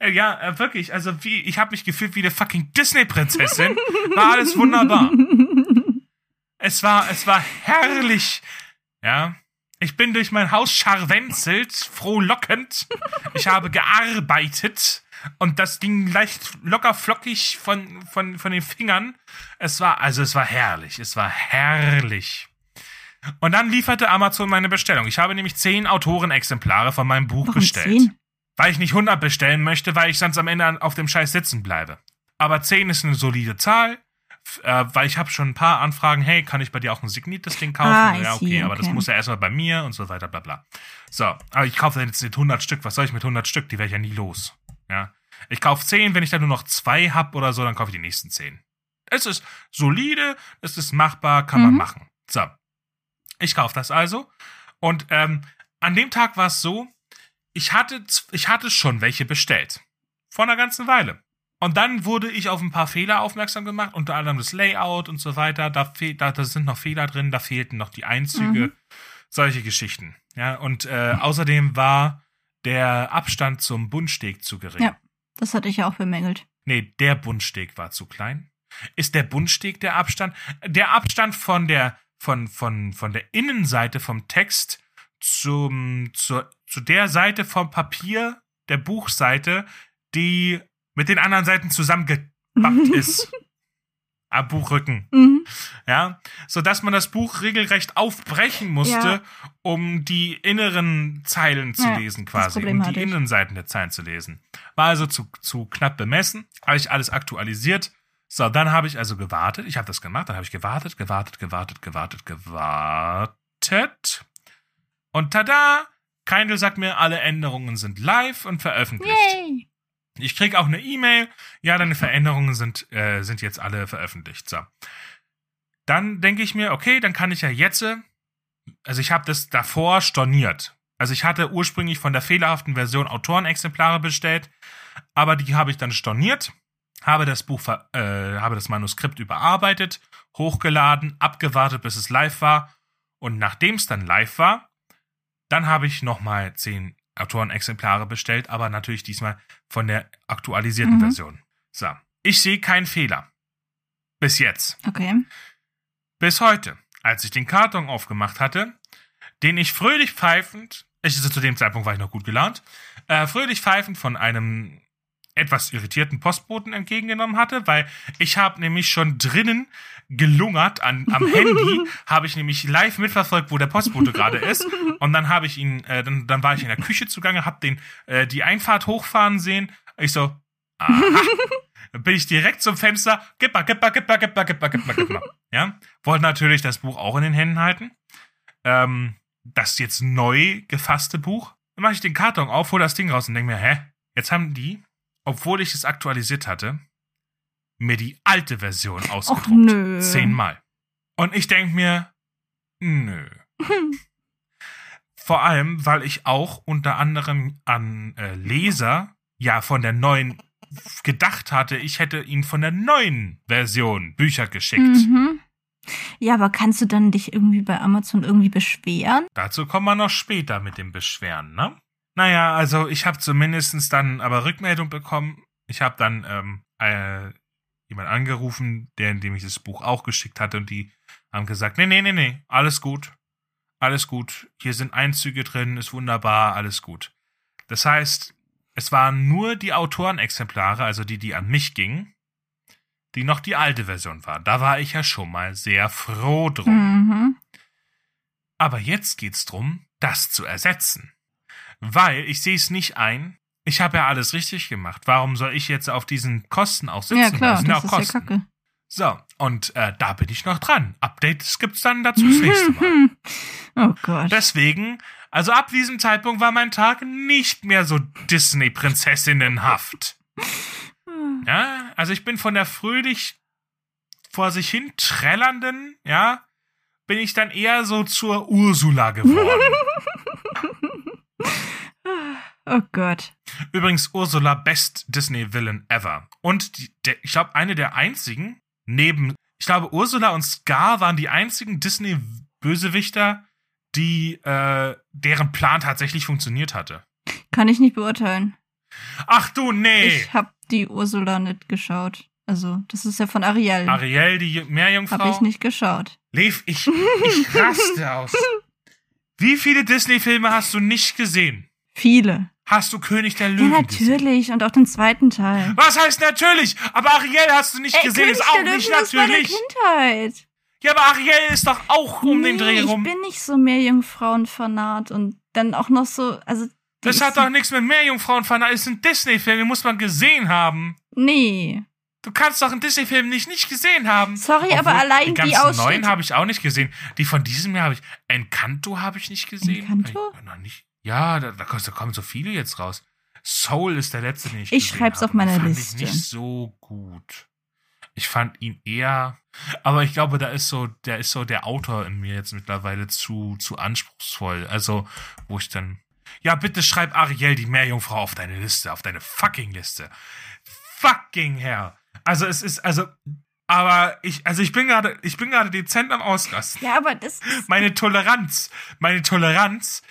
Äh, Ja, äh, wirklich, also wie, ich habe mich gefühlt wie eine fucking Disney-Prinzessin. War alles wunderbar. Es war, es war herrlich. Ja. Ich bin durch mein Haus scharwenzelt, frohlockend. Ich habe gearbeitet und das ging leicht locker flockig von, von, von den Fingern. Es war, also es war herrlich. Es war herrlich. Und dann lieferte Amazon meine Bestellung. Ich habe nämlich zehn Autorenexemplare von meinem Buch Warum bestellt. zehn? Weil ich nicht 100 bestellen möchte, weil ich sonst am Ende auf dem Scheiß sitzen bleibe. Aber 10 ist eine solide Zahl, äh, weil ich habe schon ein paar Anfragen, hey, kann ich bei dir auch ein signiertes Ding kaufen? Ah, ja, okay, see, aber das okay. muss ja erstmal bei mir und so weiter, bla bla. So, aber ich kaufe jetzt nicht 100 Stück, was soll ich mit 100 Stück? Die werde ich ja nie los. Ja. Ich kaufe 10, wenn ich dann nur noch zwei hab oder so, dann kaufe ich die nächsten 10. Es ist solide, es ist machbar, kann man Mhm. machen. So. Ich kaufe das also. Und ähm, an dem Tag war es so, ich hatte, ich hatte schon welche bestellt. Vor einer ganzen Weile. Und dann wurde ich auf ein paar Fehler aufmerksam gemacht, unter anderem das Layout und so weiter. Da, fehl, da, da sind noch Fehler drin, da fehlten noch die Einzüge, Mhm. solche Geschichten. Ja, und äh, außerdem war der Abstand zum Bundsteg zu gering. Ja. Das hatte ich ja auch bemängelt. Nee, der Bundsteg war zu klein. Ist der Bundsteg der Abstand? Der Abstand von der, von, von, von der Innenseite vom Text zum, zur, zu der Seite vom Papier, der Buchseite, die mit den anderen Seiten zusammengebappt ist. Am Buchrücken. Mhm. Ja, so dass man das Buch regelrecht aufbrechen musste, Ja. um die inneren Zeilen zu Ja, lesen quasi, um die. Innenseiten der Zeilen zu lesen. War also zu, zu knapp bemessen, habe ich alles aktualisiert. So, dann habe ich also gewartet. Ich habe das gemacht, dann habe ich gewartet, gewartet, gewartet, gewartet, gewartet. Und tada! Kindle sagt mir, alle Änderungen sind live und veröffentlicht. Yay! Ich krieg auch eine E-Mail. Ja, deine Veränderungen sind, äh, sind jetzt alle veröffentlicht. So. Dann denke ich mir, okay, dann kann ich ja jetzt, äh, also ich habe das davor storniert. Also ich hatte ursprünglich von der fehlerhaften Version Autorenexemplare bestellt, aber die habe ich dann storniert, habe das Buch, ver- äh, habe das Manuskript überarbeitet, hochgeladen, abgewartet, bis es live war. Und nachdem es dann live war, dann habe ich nochmal zehn Autorenexemplare bestellt, aber natürlich diesmal von der aktualisierten Mhm. Version. So. Ich sehe keinen Fehler. Bis jetzt. Okay. Bis heute, als ich den Karton aufgemacht hatte, den ich fröhlich pfeifend, ich, zu dem Zeitpunkt war ich noch gut gelaunt, äh, fröhlich pfeifend von einem etwas irritierten Postboten entgegengenommen hatte, weil ich habe nämlich schon drinnen gelungert an, am Handy, habe ich nämlich live mitverfolgt, wo der Postbote gerade ist. Und dann habe ich ihn, äh, dann, dann war ich in der Küche zugange, habe den äh, die Einfahrt hochfahren sehen. Ich so, aha. Dann bin ich direkt zum Fenster, gib mal, gib mal, gib mal, gib mal, gib mal, gib mal, gib mal. Ja, wollte natürlich das Buch auch in den Händen halten. Ähm, das jetzt neu gefasste Buch. Dann mache ich den Karton auf, hole das Ding raus und denke mir, hä? Jetzt haben die, obwohl ich es aktualisiert hatte, mir die alte Version ausgedruckt. nö. Zehnmal. Und ich denke mir, nö. Vor allem, weil ich auch unter anderem an äh, Leser ja von der neuen gedacht hatte, ich hätte ihnen von der neuen Version Bücher geschickt. Mhm. Ja, aber kannst du dann dich irgendwie bei Amazon irgendwie beschweren? Dazu kommen wir noch später mit dem Beschweren, ne? Naja, also ich habe zumindestens dann aber Rückmeldung bekommen. Ich habe dann ähm, äh, jemand angerufen, der, dem ich das Buch auch geschickt hatte und die haben gesagt, nee, nee, nee, nee, alles gut. Alles gut. Hier sind Einzüge drin, ist wunderbar, alles gut. Das heißt, es waren nur die Autorenexemplare, also die, die an mich gingen, die noch die alte Version waren. Da war ich ja schon mal sehr froh drum. Mhm. Aber jetzt geht's drum, das zu ersetzen. Weil ich sehe es nicht ein. Ich habe ja alles richtig gemacht. Warum soll ich jetzt auf diesen Kosten auch sitzen? Ja, klar, das ja das ist ja Kosten. kacke. so, und äh, da bin ich noch dran. Updates gibt's dann dazu das nächste Mal. Oh Gott. Deswegen, also ab diesem Zeitpunkt war mein Tag nicht mehr so Disney-Prinzessinnenhaft. Ja, also ich bin von der fröhlich vor sich hin trällernden, ja, bin ich dann eher so zur Ursula geworden. Oh Gott. Übrigens Ursula Best Disney Villain ever. Und die, der, ich glaube, eine der einzigen, neben, ich glaube, Ursula und Scar waren die einzigen Disney-Bösewichter, die, äh, deren Plan tatsächlich funktioniert hatte. Kann ich nicht beurteilen. Ach du, nee! Ich hab die Ursula nicht geschaut. Also, das ist ja von Ariel. Ariel, die Meerjungfrau. Hab ich nicht geschaut. Lev, ich, ich raste aus. Wie viele Disney-Filme hast du nicht gesehen? Viele. Hast du König der Ja, Löwen gesehen? natürlich. Und auch den zweiten Teil. Was heißt natürlich? Aber Ariel hast du nicht Ey, gesehen, König ist auch der nicht Löwen ist meine natürlich. Kindheit. Ja, aber Ariel ist doch auch um den Nee, Dreh rum. Ich bin nicht so Meerjungfrauenfanat und dann auch noch so, also. die Das ist hat doch nichts mit Meerjungfrauen von. Es sind Disney-Filme, muss man gesehen haben. Nee. Du kannst doch einen Disney-Film nicht nicht gesehen haben. Sorry, aber allein die die ganzen Ausschnitte- neuen habe ich auch nicht gesehen. Die von diesem Jahr habe ich. Encanto habe ich nicht gesehen. Encanto? Ich, noch nicht. Ja, da, da, kommen so viele jetzt raus. Soul ist der letzte, den ich Ich schreib's habe. auf meiner fand Liste. Ich nicht so gut. Ich fand ihn eher, aber ich glaube, da ist so, der ist so der Autor in mir jetzt mittlerweile zu, zu anspruchsvoll. Also, wo ich dann, ja, bitte schreib Ariel, die Meerjungfrau, auf deine Liste, auf deine fucking Liste. Fucking hell. Also, es ist, also, aber ich, also ich bin gerade, ich bin gerade dezent am Ausrasten. Ja, aber das. Meine Toleranz, meine Toleranz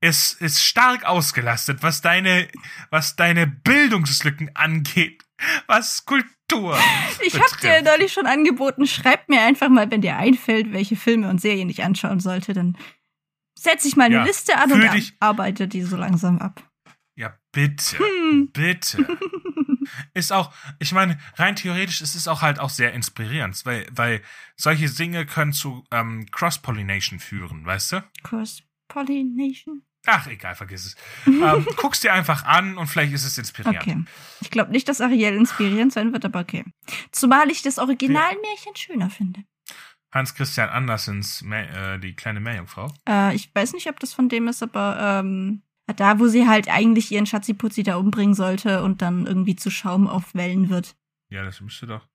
ist, ist stark ausgelastet, was deine, was deine Bildungslücken angeht, was Kultur. Ich hab dir neulich schon angeboten, schreib mir einfach mal, wenn dir einfällt, welche Filme und Serien ich anschauen sollte, dann setze ich mal eine Ja, Liste an und dich. arbeite die so langsam ab. Ja, bitte, Hm. bitte. Ist auch, ich meine, rein theoretisch ist es auch halt auch sehr inspirierend, weil, weil solche Dinge können zu ähm, Cross-Pollination führen, weißt du? Cross-Pollination? Ach, egal, vergiss es. ähm, guck's dir einfach an und vielleicht ist es inspirierend. Okay. Ich glaube nicht, dass Ariel inspirierend sein wird, aber okay. Zumal ich das Originalmärchen schöner finde. Hans Christian Andersens äh, Die kleine Meerjungfrau. Äh, ich weiß nicht, ob das von dem ist, aber ähm, da, wo sie halt eigentlich ihren Schatziputzi da umbringen sollte und dann irgendwie zu Schaum auf Wellen wird. Ja, das müsste doch.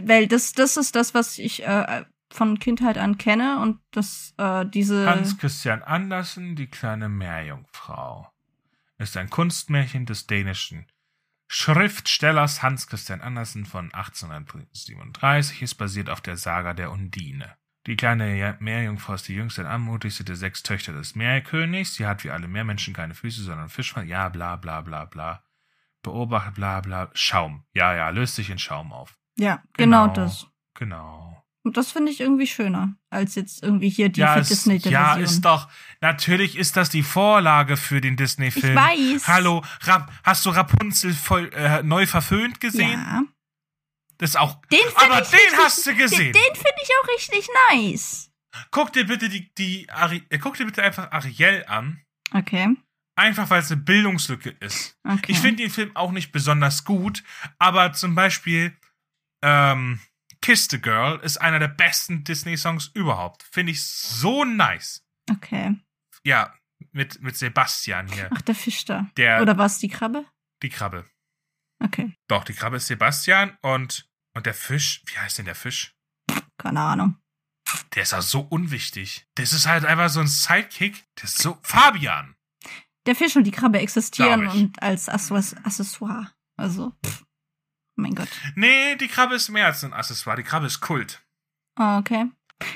Weil das, das ist das, was ich äh, von Kindheit an kenne und das, äh, diese. Hans Christian Andersen, Die kleine Meerjungfrau. Ist ein Kunstmärchen des dänischen Schriftstellers Hans Christian Andersen von 1837. Es basiert auf der Saga der Undine. Die kleine Meerjungfrau ist die jüngste und anmutigste der sechs Töchter des Meerkönigs. Sie hat wie alle Meermenschen keine Füße, sondern Fischfang. Ja, bla, bla, bla, bla. Beobachtet, bla, bla. Schaum. Ja, ja, löst sich in Schaum auf. ja, genau, Genau. das. Genau. Und das finde ich irgendwie schöner, als jetzt irgendwie hier die ja, für ist, Disney ja, ist doch. Natürlich ist das die Vorlage für den ich Disney-Film. weiß. Hallo, Rap, hast du Rapunzel voll, äh, neu verföhnt gesehen? Ja. Das ist auch. Den Aber ich den richtig, hast du gesehen. Den, den finde ich auch richtig nice. Guck dir bitte die, die Ari, äh, guck dir bitte einfach Ariel an. Okay. Einfach weil es eine Bildungslücke ist. okay. Ich finde den Film auch nicht besonders gut, aber zum Beispiel ähm, Kiss the Girl ist einer der besten Disney-Songs überhaupt. Finde ich so nice. Okay. Ja, mit, mit Sebastian hier. Ach, der Fisch da. Der, Oder war es die Krabbe? die Krabbe. Okay. Doch, die Krabbe ist Sebastian und, und der Fisch, wie heißt denn der Fisch? Keine Ahnung. Der ist auch so unwichtig. Das ist halt einfach so ein Sidekick. Der ist so. Fabian! Der Fisch und die Krabbe existieren und als Access- Accessoire. Also, pff. Oh mein Gott. Nee, die Krabbe ist mehr als ein Accessoire. Die Krabbe ist Kult. Ah, okay.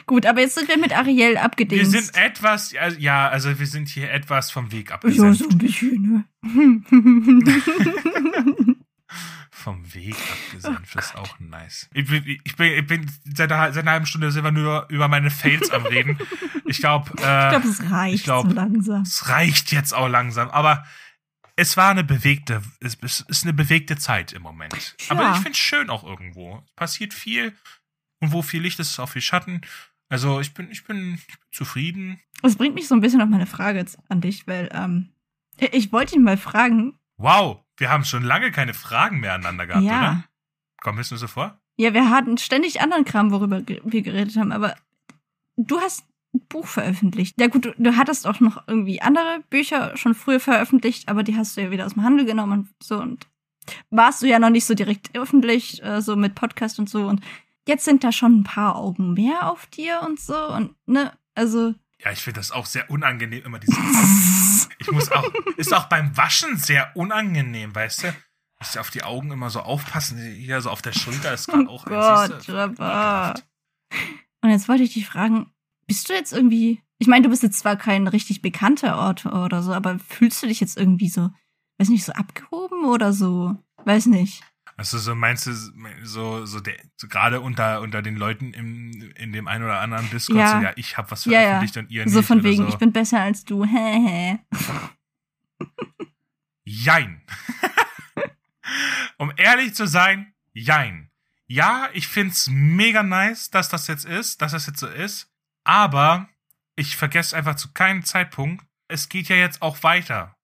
Gut, aber jetzt sind wir mit Ariel Wir abgedingst. sind etwas, ja, also wir sind hier etwas vom Weg ja, abgesendet. so ein bisschen, ne? Vom Weg abgesendet. Oh das ist auch nice. Ich bin, ich bin, ich bin seit, einer, seit einer halben Stunde sind wir nur über meine Fails am Reden. Ich glaube, ich äh, glaube, es reicht ich glaub- so langsam. es reicht jetzt auch langsam. Aber es war eine bewegte, es ist eine bewegte Zeit im Moment. Ja. Aber ich finde es schön auch irgendwo. Es passiert viel. Und wo viel Licht ist, ist auch viel Schatten. Also ich bin, ich bin, ich bin zufrieden. Das bringt mich so ein bisschen auf meine Frage an dich, weil ähm, ich wollte ihn mal fragen. Wow, wir haben schon lange keine Fragen mehr aneinander gehabt, ja. oder? Kommt es nur so vor? Ja, wir hatten ständig anderen Kram, worüber wir geredet haben, aber du hast Buch veröffentlicht. Ja gut, du, du hattest auch noch irgendwie andere Bücher schon früher veröffentlicht, aber die hast du ja wieder aus dem Handel genommen und so und warst du ja noch nicht so direkt öffentlich, äh, so mit Podcast und so und jetzt sind da schon ein paar Augen mehr auf dir und so und ne, also Ja, ich finde das auch sehr unangenehm, immer diese aus. Ich muss auch, ist auch beim Waschen sehr unangenehm, weißt du? Musst du auf die Augen immer so aufpassen. Hier so auf der Schulter ist gerade Oh auch Gott, siehst du? Trevor. Und jetzt wollte ich dich fragen, bist du jetzt irgendwie, ich meine, du bist jetzt zwar kein richtig bekannter Ort oder so, aber fühlst du dich jetzt irgendwie so, weiß nicht, so abgehoben oder so? Weiß nicht. Also so meinst du so so, der, so gerade unter unter den Leuten im in dem einen oder anderen Discord Ja. so ja ich habe was Ja, ja. veröffentlicht und ihr So nicht von oder wegen, so. ich bin besser als du. Hä, hä. Jein. um ehrlich zu sein, jein. Ja, ich find's mega nice, dass das jetzt ist, dass das jetzt so ist, aber ich vergesse einfach zu keinem Zeitpunkt, es geht ja jetzt auch weiter.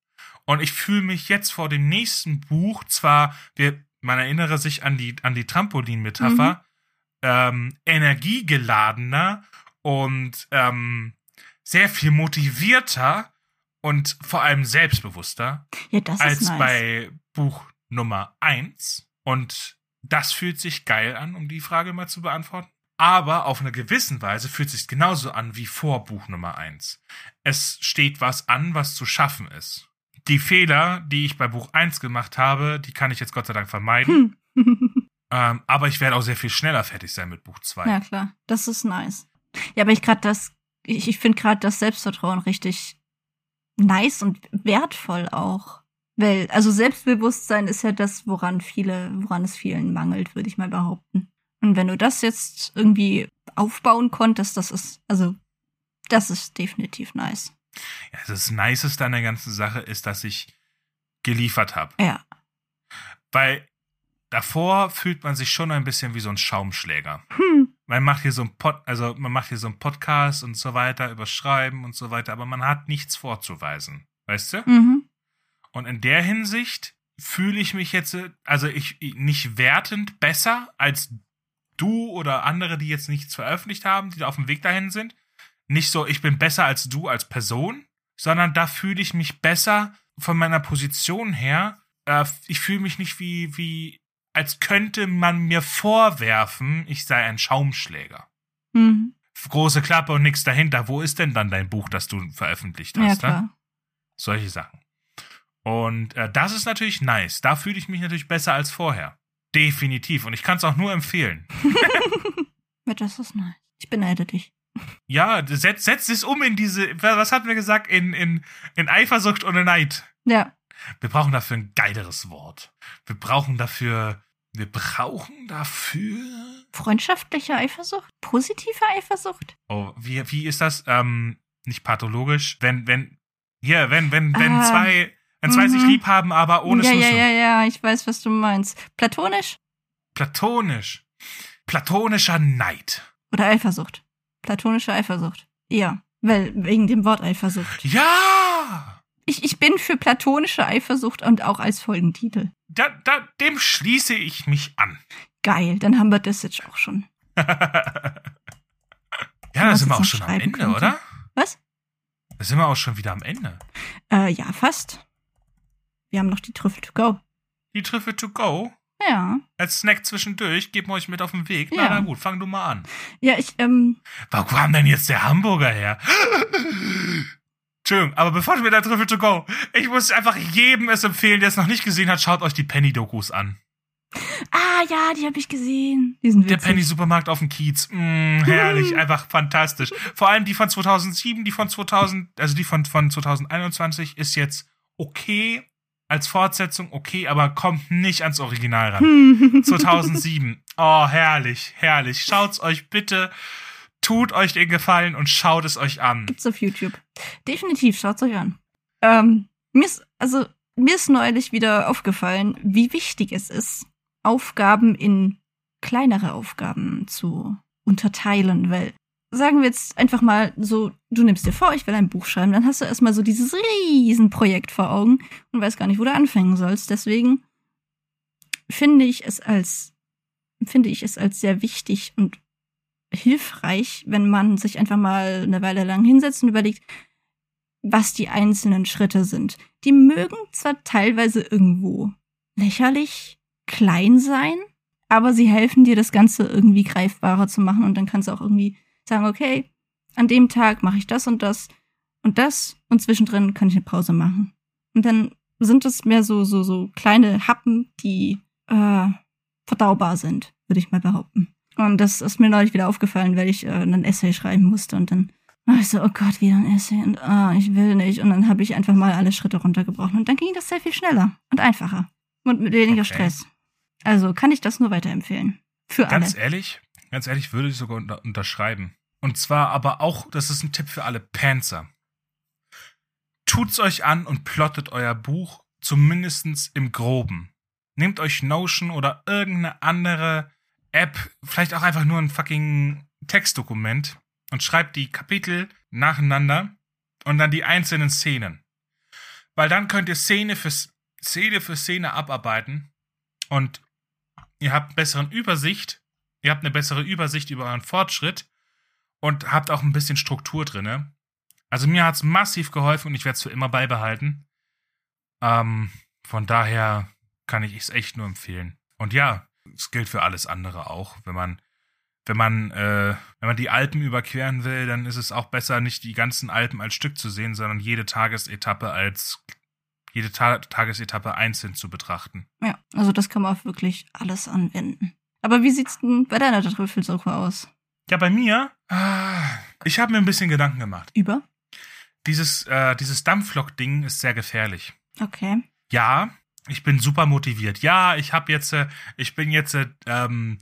Und ich fühle mich jetzt vor dem nächsten Buch zwar, wir, man erinnere sich an die, an die Trampolin-Metapher, ähm, energiegeladener und ähm, sehr viel motivierter und vor allem selbstbewusster Ja, als nice. bei Buch Nummer 1. Und das fühlt sich geil an, um die Frage mal zu beantworten. Aber auf eine gewissen Weise fühlt sich genauso an wie vor Buch Nummer 1. Es steht was an, was zu schaffen ist. Die Fehler, die ich bei Buch 1 gemacht habe, die kann ich jetzt Gott sei Dank vermeiden. Hm. Ähm, aber ich werde auch sehr viel schneller fertig sein mit Buch 2. ja, klar. Das ist nice. Ja, aber ich gerade das, ich, ich finde gerade das Selbstvertrauen richtig nice und wertvoll auch. Weil, also Selbstbewusstsein ist ja das, woran viele, woran es vielen mangelt, würde ich mal behaupten. Und wenn du das jetzt irgendwie aufbauen konntest, das ist, also, das ist definitiv nice. Ja, das Niceste an der ganzen Sache ist, dass ich geliefert habe. Ja. Weil davor fühlt man sich schon ein bisschen wie so ein Schaumschläger. Hm. Man macht hier so ein Pod, also man macht hier so ein Podcast und so weiter, über Schreiben und so weiter, aber man hat nichts vorzuweisen. Weißt du? Mhm. Und in der Hinsicht fühle ich mich jetzt, also ich nicht wertend besser als du oder andere, die jetzt nichts veröffentlicht haben, die da auf dem Weg dahin sind. Nicht so, ich bin besser als du als Person, sondern da fühle ich mich besser von meiner Position her. Äh, ich fühle mich nicht wie, wie, als könnte man mir vorwerfen, ich sei ein Schaumschläger. Mhm. Große Klappe und nichts dahinter. Wo ist denn dann dein Buch, das du veröffentlicht Ja, hast? ne? klar. Solche Sachen. Und äh, das ist natürlich nice. Da fühle ich mich natürlich besser als vorher. Definitiv. Und ich kann es auch nur empfehlen. Das ist nice. Ich beneide dich. Ja, setz, setz es um in diese, was hatten wir gesagt, in, in, in Eifersucht und Neid. Ja. Wir brauchen dafür ein geileres Wort. Wir brauchen dafür, wir brauchen dafür. Freundschaftliche Eifersucht? Positive Eifersucht? Oh, wie, wie ist das? Ähm, nicht pathologisch. Wenn, wenn, hier, wenn, wenn, wenn Ah, zwei, wenn zwei sich mhm. lieb haben, aber ohne ja, Susu. ja, ja, ja, ich weiß, was du meinst. Platonisch Platonisch. Platonischer Neid. oder Eifersucht? Platonische Eifersucht. Ja, weil wegen dem Wort Eifersucht. Ja! Ich, ich bin für platonische Eifersucht und auch als Folgentitel. Da, da, dem schließe ich mich an. Geil, dann haben wir das jetzt auch schon. ja, da sind wir auch schon am Ende, könnte. oder? Was? Da sind wir auch schon wieder am Ende. Äh, ja, fast. Wir haben noch die Trüffel to go. Die Trüffel to go. Ja. Als Snack zwischendurch, geben wir euch mit auf den Weg. Na, Ja. na gut, fang du mal an. Ja, ich, ähm, Wo kam denn jetzt der Hamburger her? Entschuldigung, aber bevor du mit der Trüffel to go, ich muss einfach jedem es empfehlen, der es noch nicht gesehen hat, schaut euch die Penny-Dokus an. ah, ja, die habe ich gesehen. Die sind Der witzig. Penny-Supermarkt auf dem Kiez. Mm, herrlich, einfach fantastisch. Vor allem die von 2007, die von 2000, also die von, von 2021 ist jetzt okay, als Fortsetzung okay, aber kommt nicht ans Original ran. 2007. Oh, herrlich, herrlich. Schaut's euch bitte, tut euch den Gefallen und schaut es euch an. Gibt's auf YouTube. Definitiv, schaut's euch an. Ähm, mir ist, also, mir ist neulich wieder aufgefallen, wie wichtig es ist, Aufgaben in kleinere Aufgaben zu unterteilen, weil sagen wir jetzt einfach mal so, du nimmst dir vor, ich will ein Buch schreiben, dann hast du erstmal so dieses Riesenprojekt vor Augen und weißt gar nicht, wo du anfangen sollst. Deswegen finde ich es als, finde ich es als sehr wichtig und hilfreich, wenn man sich einfach mal eine Weile lang hinsetzt und überlegt, was die einzelnen Schritte sind. Die mögen zwar teilweise irgendwo lächerlich klein sein, aber sie helfen dir, das Ganze irgendwie greifbarer zu machen und dann kannst du auch irgendwie sagen, okay, an dem Tag mache ich das und das. Und das und zwischendrin kann ich eine Pause machen. Und dann sind es mehr so, so, so kleine Happen, die äh, verdaubar sind, würde ich mal behaupten. Und das ist mir neulich wieder aufgefallen, weil ich äh, ein Essay schreiben musste und dann war ich so, oh Gott, wieder ein Essay und ah, ich will nicht. Und dann habe ich einfach mal alle Schritte runtergebrochen und dann ging das sehr viel schneller und einfacher und mit weniger Okay. Stress. Also kann ich das nur weiterempfehlen. Für Ganz alle. ehrlich, ganz ehrlich, würde ich sogar unter unterschreiben. Und zwar aber auch, das ist ein Tipp für alle Panzer. Tut's euch an und plottet euer Buch zumindestens im Groben. Nehmt euch Notion oder irgendeine andere App, vielleicht auch einfach nur ein fucking Textdokument und schreibt die Kapitel nacheinander und dann die einzelnen Szenen. Weil dann könnt ihr Szene für Szene für Szene abarbeiten und ihr habt eine bessere Übersicht, ihr habt eine bessere Übersicht über euren Fortschritt und habt auch ein bisschen Struktur drinne. Also mir hat's massiv geholfen und ich werde es für immer beibehalten. Ähm, von daher kann ich es echt nur empfehlen. Und ja, es gilt für alles andere auch. Wenn man, wenn man, äh, wenn man die Alpen überqueren will, dann ist es auch besser, nicht die ganzen Alpen als Stück zu sehen, sondern jede Tagesetappe als jede Ta Tagesetappe einzeln zu betrachten. Ja, also das kann man auf wirklich alles anwenden. Aber wie sieht's denn bei deiner Trüffelsuche aus? Ja, bei mir, ah, ich habe mir ein bisschen Gedanken gemacht. Über? Dieses, äh, dieses Dampflok-Ding ist sehr gefährlich. Okay. Ja, ich bin super motiviert. Ja, ich habe jetzt, äh, ich bin jetzt äh, ähm,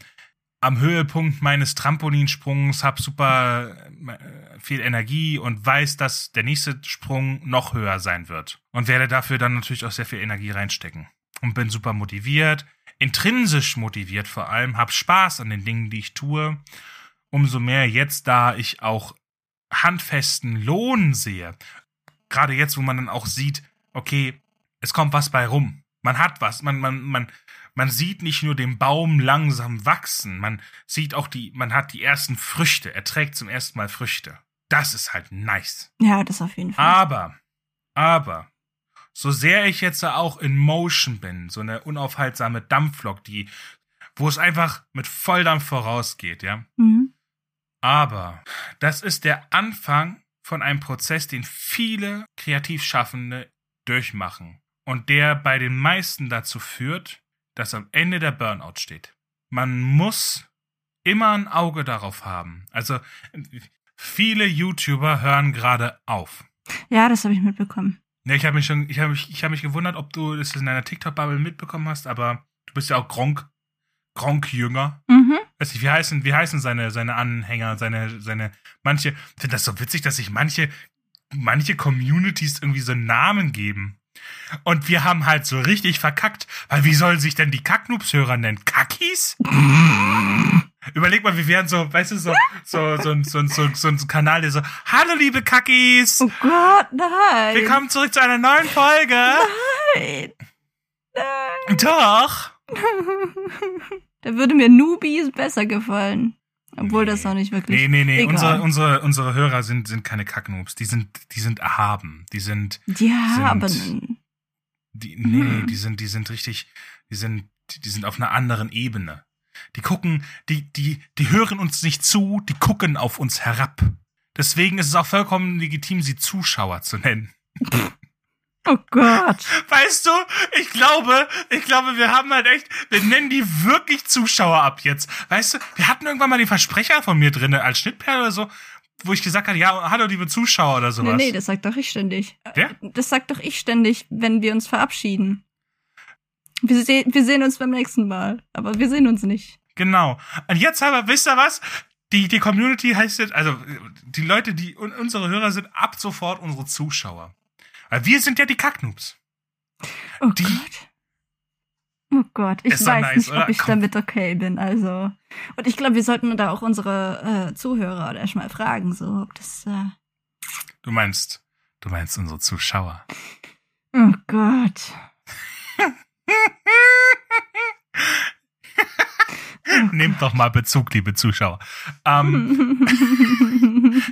am Höhepunkt meines Trampolinsprungs, habe super äh, viel Energie und weiß, dass der nächste Sprung noch höher sein wird. Und werde dafür dann natürlich auch sehr viel Energie reinstecken. Und bin super motiviert, intrinsisch motiviert vor allem, hab Spaß an den Dingen, die ich tue. Umso mehr jetzt, da ich auch handfesten Lohn sehe. Gerade jetzt, wo man dann auch sieht, okay, es kommt was bei rum. Man hat was, man, man, man, man sieht nicht nur den Baum langsam wachsen, man sieht auch die, man hat die ersten Früchte, er trägt zum ersten Mal Früchte. Das ist halt nice. Ja, das auf jeden Fall. Aber, aber, so sehr ich jetzt auch in Motion bin, so eine unaufhaltsame Dampflok, die, wo es einfach mit Volldampf vorausgeht, ja. Mhm. Aber das ist der Anfang von einem Prozess, den viele Kreativschaffende durchmachen und der bei den meisten dazu führt, dass am Ende der Burnout steht. Man muss immer ein Auge darauf haben. Also viele YouTuber hören gerade auf. Ja, das habe ich mitbekommen. Ja, ich habe mich schon, ich habe mich, ich habe mich gewundert, ob du das in deiner TikTok-Bubble mitbekommen hast, aber du bist ja auch Gronk, Gronk-Jünger. Mhm. Weiß nicht, wie heißen, wie heißen seine, seine Anhänger, seine, seine, manche, ich finde das so witzig, dass sich manche, manche Communities irgendwie so Namen geben. Und wir haben halt so richtig verkackt, weil wie sollen sich denn die Kacknoobs-Hörer nennen? Kackis? Überleg mal, wir wären so, weißt du, so, so, so, so, so, so ein Kanal, der so, hallo liebe Kackis! Oh Gott, nein. Willkommen zurück zu einer neuen Folge! Nein. Nein. Doch! Da würde mir Newbies besser gefallen. Obwohl das auch nicht wirklich. Nee, nee, nee, Egal. unsere, unsere, unsere Hörer sind, sind keine Kacknoobs. Die sind, die sind erhaben. Die sind, Ja, sind- aber die, nee, nee, Mhm. die sind, die sind richtig, die sind, die sind auf einer anderen Ebene. Die gucken, die, die, die hören uns nicht zu, die gucken auf uns herab. Deswegen ist es auch vollkommen legitim, sie Zuschauer zu nennen. oh Gott. Weißt du, ich glaube, ich glaube, wir haben halt echt, wir nennen die wirklich Zuschauer ab jetzt. Weißt du, wir hatten irgendwann mal den Versprecher von mir drinne als Schnittperle oder so, wo ich gesagt habe, ja, hallo liebe Zuschauer oder Nee, sowas. nee, das sagt doch ich ständig. Wer? Das sagt doch ich ständig, wenn wir uns verabschieden. Wir, se wir sehen uns beim nächsten Mal. Aber wir sehen uns nicht. Genau. Und jetzt aber, wisst ihr was? Die, die Community heißt jetzt, also die Leute, die un unsere Hörer sind ab sofort unsere Zuschauer. Weil wir sind ja die Kacknoobs. Oh Die- Gott. Oh Gott, ich weiß nice, nicht, oder? ob ich Komm. damit okay bin. Also. Und ich glaube, wir sollten da auch unsere äh, Zuhörer erstmal fragen, so, ob das. Äh Du meinst, du meinst unsere Zuschauer. oh Gott. Nehmt doch mal Bezug, liebe Zuschauer. Ähm,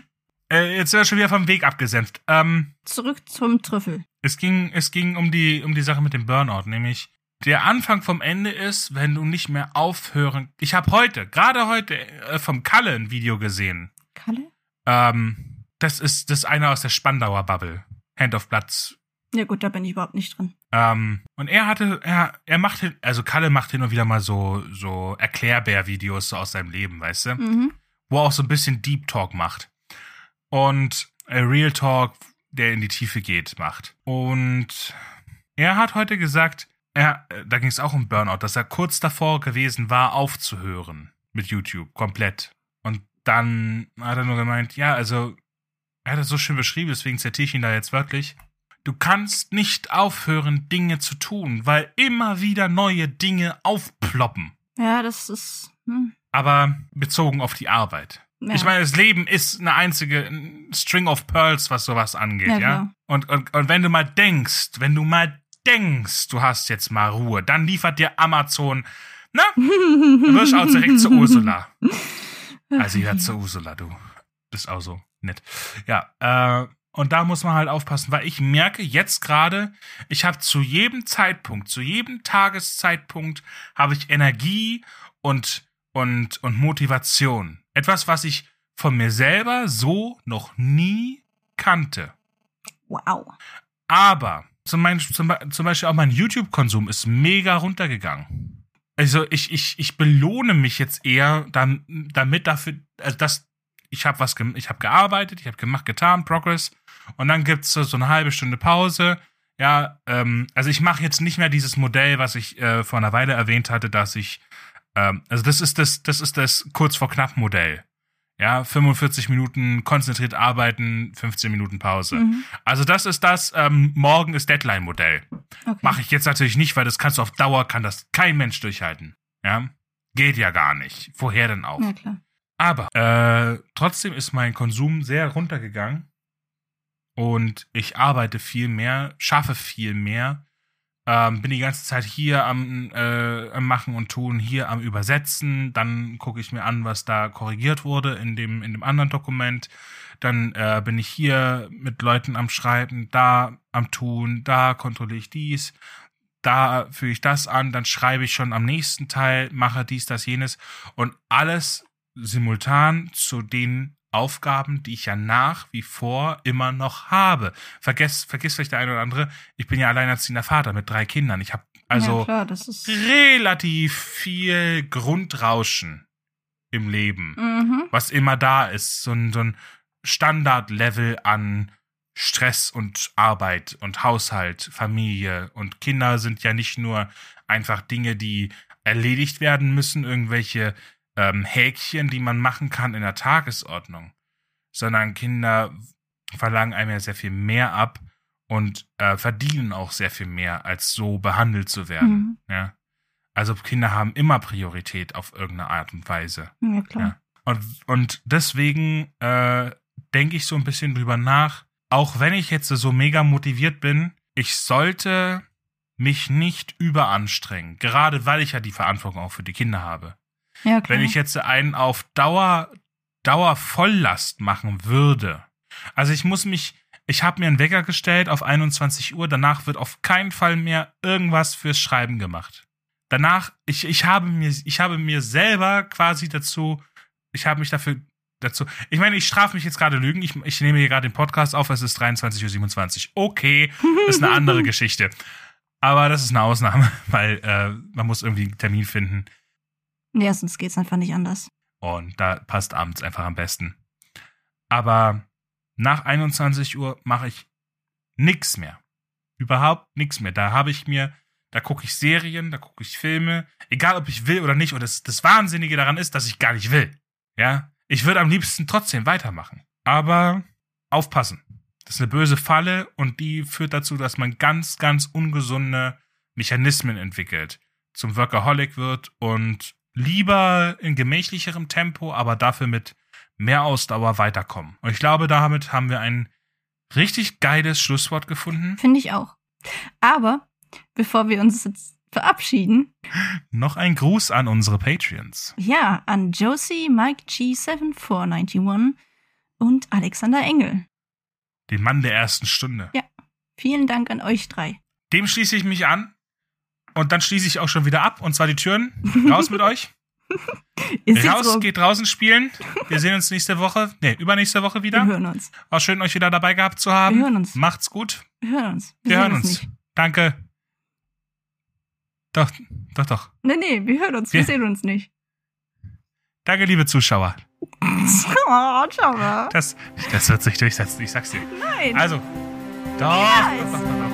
äh, jetzt sind wir schon wieder vom Weg abgesenft. Ähm, Zurück zum Trüffel. es ging, es ging um die, um die Sache mit dem Burnout, nämlich der Anfang vom Ende ist, wenn du nicht mehr aufhören. Ich habe heute, gerade heute, äh, vom Kalle ein Video gesehen. Kalle? Ähm, Das ist das eine aus der Spandauer Bubble. Hand of Blood. Ja gut, da bin ich überhaupt nicht drin. Ähm, und er hatte, er, er macht, also Kalle macht hin und wieder mal so, so Erklärbär-Videos so aus seinem Leben, weißt du? Mhm. Wo er auch so ein bisschen Deep Talk macht. Und äh, Real Talk, der in die Tiefe geht, macht. Und er hat heute gesagt, er, äh, da ging es auch um Burnout, dass er kurz davor gewesen war, aufzuhören mit YouTube, komplett. Und dann hat er nur gemeint, ja, also, er hat es so schön beschrieben, deswegen zitiere ich ihn da jetzt wörtlich. Du kannst nicht aufhören, Dinge zu tun, weil immer wieder neue Dinge aufploppen. Ja, das ist. Hm. Aber bezogen auf die Arbeit. Ja. Ich meine, das Leben ist eine einzige ein String of Pearls, was sowas angeht, Ja, ja. klar. Und, und, und wenn du mal denkst, wenn du mal denkst, du hast jetzt mal Ruhe, dann liefert dir Amazon, na, du wirst auch direkt zu Ursula. Also ja, zu Ursula, du. Das ist auch so nett. Ja, äh, und da muss man halt aufpassen, weil ich merke jetzt gerade, ich habe zu jedem Zeitpunkt, zu jedem Tageszeitpunkt habe ich Energie und und und Motivation. Etwas, was ich von mir selber so noch nie kannte. Wow. Aber zum, mein, zum, Be- zum Beispiel auch mein YouTube-Konsum ist mega runtergegangen. Also ich, ich, ich belohne mich jetzt eher dam- damit dafür, also dass ich habe was, ich habe gearbeitet, ich habe gemacht, getan, Progress und dann gibt's so so eine halbe Stunde Pause. Ja, ähm, also ich mache jetzt nicht mehr dieses Modell, was ich äh, vor einer Weile erwähnt hatte, dass ich, ähm, also das ist das, das ist das kurz vor knapp Modell. Ja, 45 Minuten konzentriert arbeiten, 15 Minuten Pause. Mhm. Also das ist das, ähm, morgen ist Deadline-Modell. Okay. Mache ich jetzt natürlich nicht, weil das kannst du auf Dauer, kann das kein Mensch durchhalten. Ja, geht ja gar nicht. Woher denn auch? Ja, klar. Aber äh, trotzdem ist mein Konsum sehr runtergegangen und ich arbeite viel mehr, schaffe viel mehr, ähm, bin die ganze Zeit hier am, äh, am Machen und Tun, hier am Übersetzen. Dann gucke ich mir an, was da korrigiert wurde in dem, in dem anderen Dokument. Dann äh, bin ich hier mit Leuten am Schreiben, da am Tun, da kontrolliere ich dies, da füge ich das an, dann schreibe ich schon am nächsten Teil, mache dies, das, jenes und alles simultan zu den Aufgaben, die ich ja nach wie vor immer noch habe. Vergesst, vergisst vielleicht der eine oder andere, ich bin ja alleinerziehender Vater mit drei Kindern. Ich habe also ja, klar, das ist. relativ viel Grundrauschen im Leben, Mhm. was immer da ist. So ein, so ein Standardlevel an Stress und Arbeit und Haushalt, Familie und Kinder sind ja nicht nur einfach Dinge, die erledigt werden müssen, irgendwelche ähm, Häkchen, die man machen kann in der Tagesordnung, sondern Kinder verlangen einem ja sehr viel mehr ab und äh, verdienen auch sehr viel mehr, als so behandelt zu werden. Mhm. Ja. Also Kinder haben immer Priorität auf irgendeine Art und Weise. Ja, klar. Ja. Und, und deswegen äh, denke ich so ein bisschen drüber nach, auch wenn ich jetzt so mega motiviert bin, ich sollte mich nicht überanstrengen, gerade weil ich ja die Verantwortung auch für die Kinder habe. Ja, klar. Wenn ich jetzt einen auf Dauer, Dauer Volllast machen würde, also ich muss mich, ich habe mir einen Wecker gestellt auf 21 Uhr, danach wird auf keinen Fall mehr irgendwas fürs Schreiben gemacht. Danach, ich, ich habe mir, ich habe mir selber quasi dazu, ich habe mich dafür dazu, ich meine, ich strafe mich jetzt gerade Lügen, ich, ich nehme hier gerade den Podcast auf, es ist 23.27 Uhr. Okay, ist eine andere Geschichte. Aber das ist eine Ausnahme, weil äh, man muss irgendwie einen Termin finden. Ja, sonst geht's einfach nicht anders. Und da passt abends einfach am besten. Aber nach 21 Uhr mache ich nix mehr. Überhaupt nix mehr. Da habe ich mir, da gucke ich Serien, da gucke ich Filme, egal ob ich will oder nicht. Und das, das Wahnsinnige daran ist, dass ich gar nicht will. Ja, ich würde am liebsten trotzdem weitermachen. Aber aufpassen. Das ist eine böse Falle und die führt dazu, dass man ganz, ganz ungesunde Mechanismen entwickelt, zum Workaholic wird und lieber in gemächlicherem Tempo, aber dafür mit mehr Ausdauer weiterkommen. Und ich glaube, damit haben wir ein richtig geiles Schlusswort gefunden. Finde ich auch. Aber bevor wir uns jetzt verabschieden, Noch ein Gruß an unsere Patreons. ja, an Josie, Mike G7491 und Alexander Engel. Den Mann der ersten Stunde. Vielen Dank an euch drei. Dem schließe ich mich an. Und dann schließe ich auch schon wieder ab. Und zwar die Türen. Raus mit euch. Ist Raus, so. geht draußen spielen. Wir sehen uns nächste Woche, nee, übernächste Woche Wir wieder. hören uns. War schön, euch wieder dabei gehabt zu haben. Wir hören uns. Macht's gut. Wir hören uns. Wir sehen hören uns. Nicht. Danke. Doch, doch, doch. Nee, nee, wir hören uns. Wir Wir- sehen uns nicht. Danke, liebe Zuschauer. Oh, ciao. Das, das wird sich durchsetzen, ich sag's dir. Nein. Also, doch, doch, doch, doch, doch.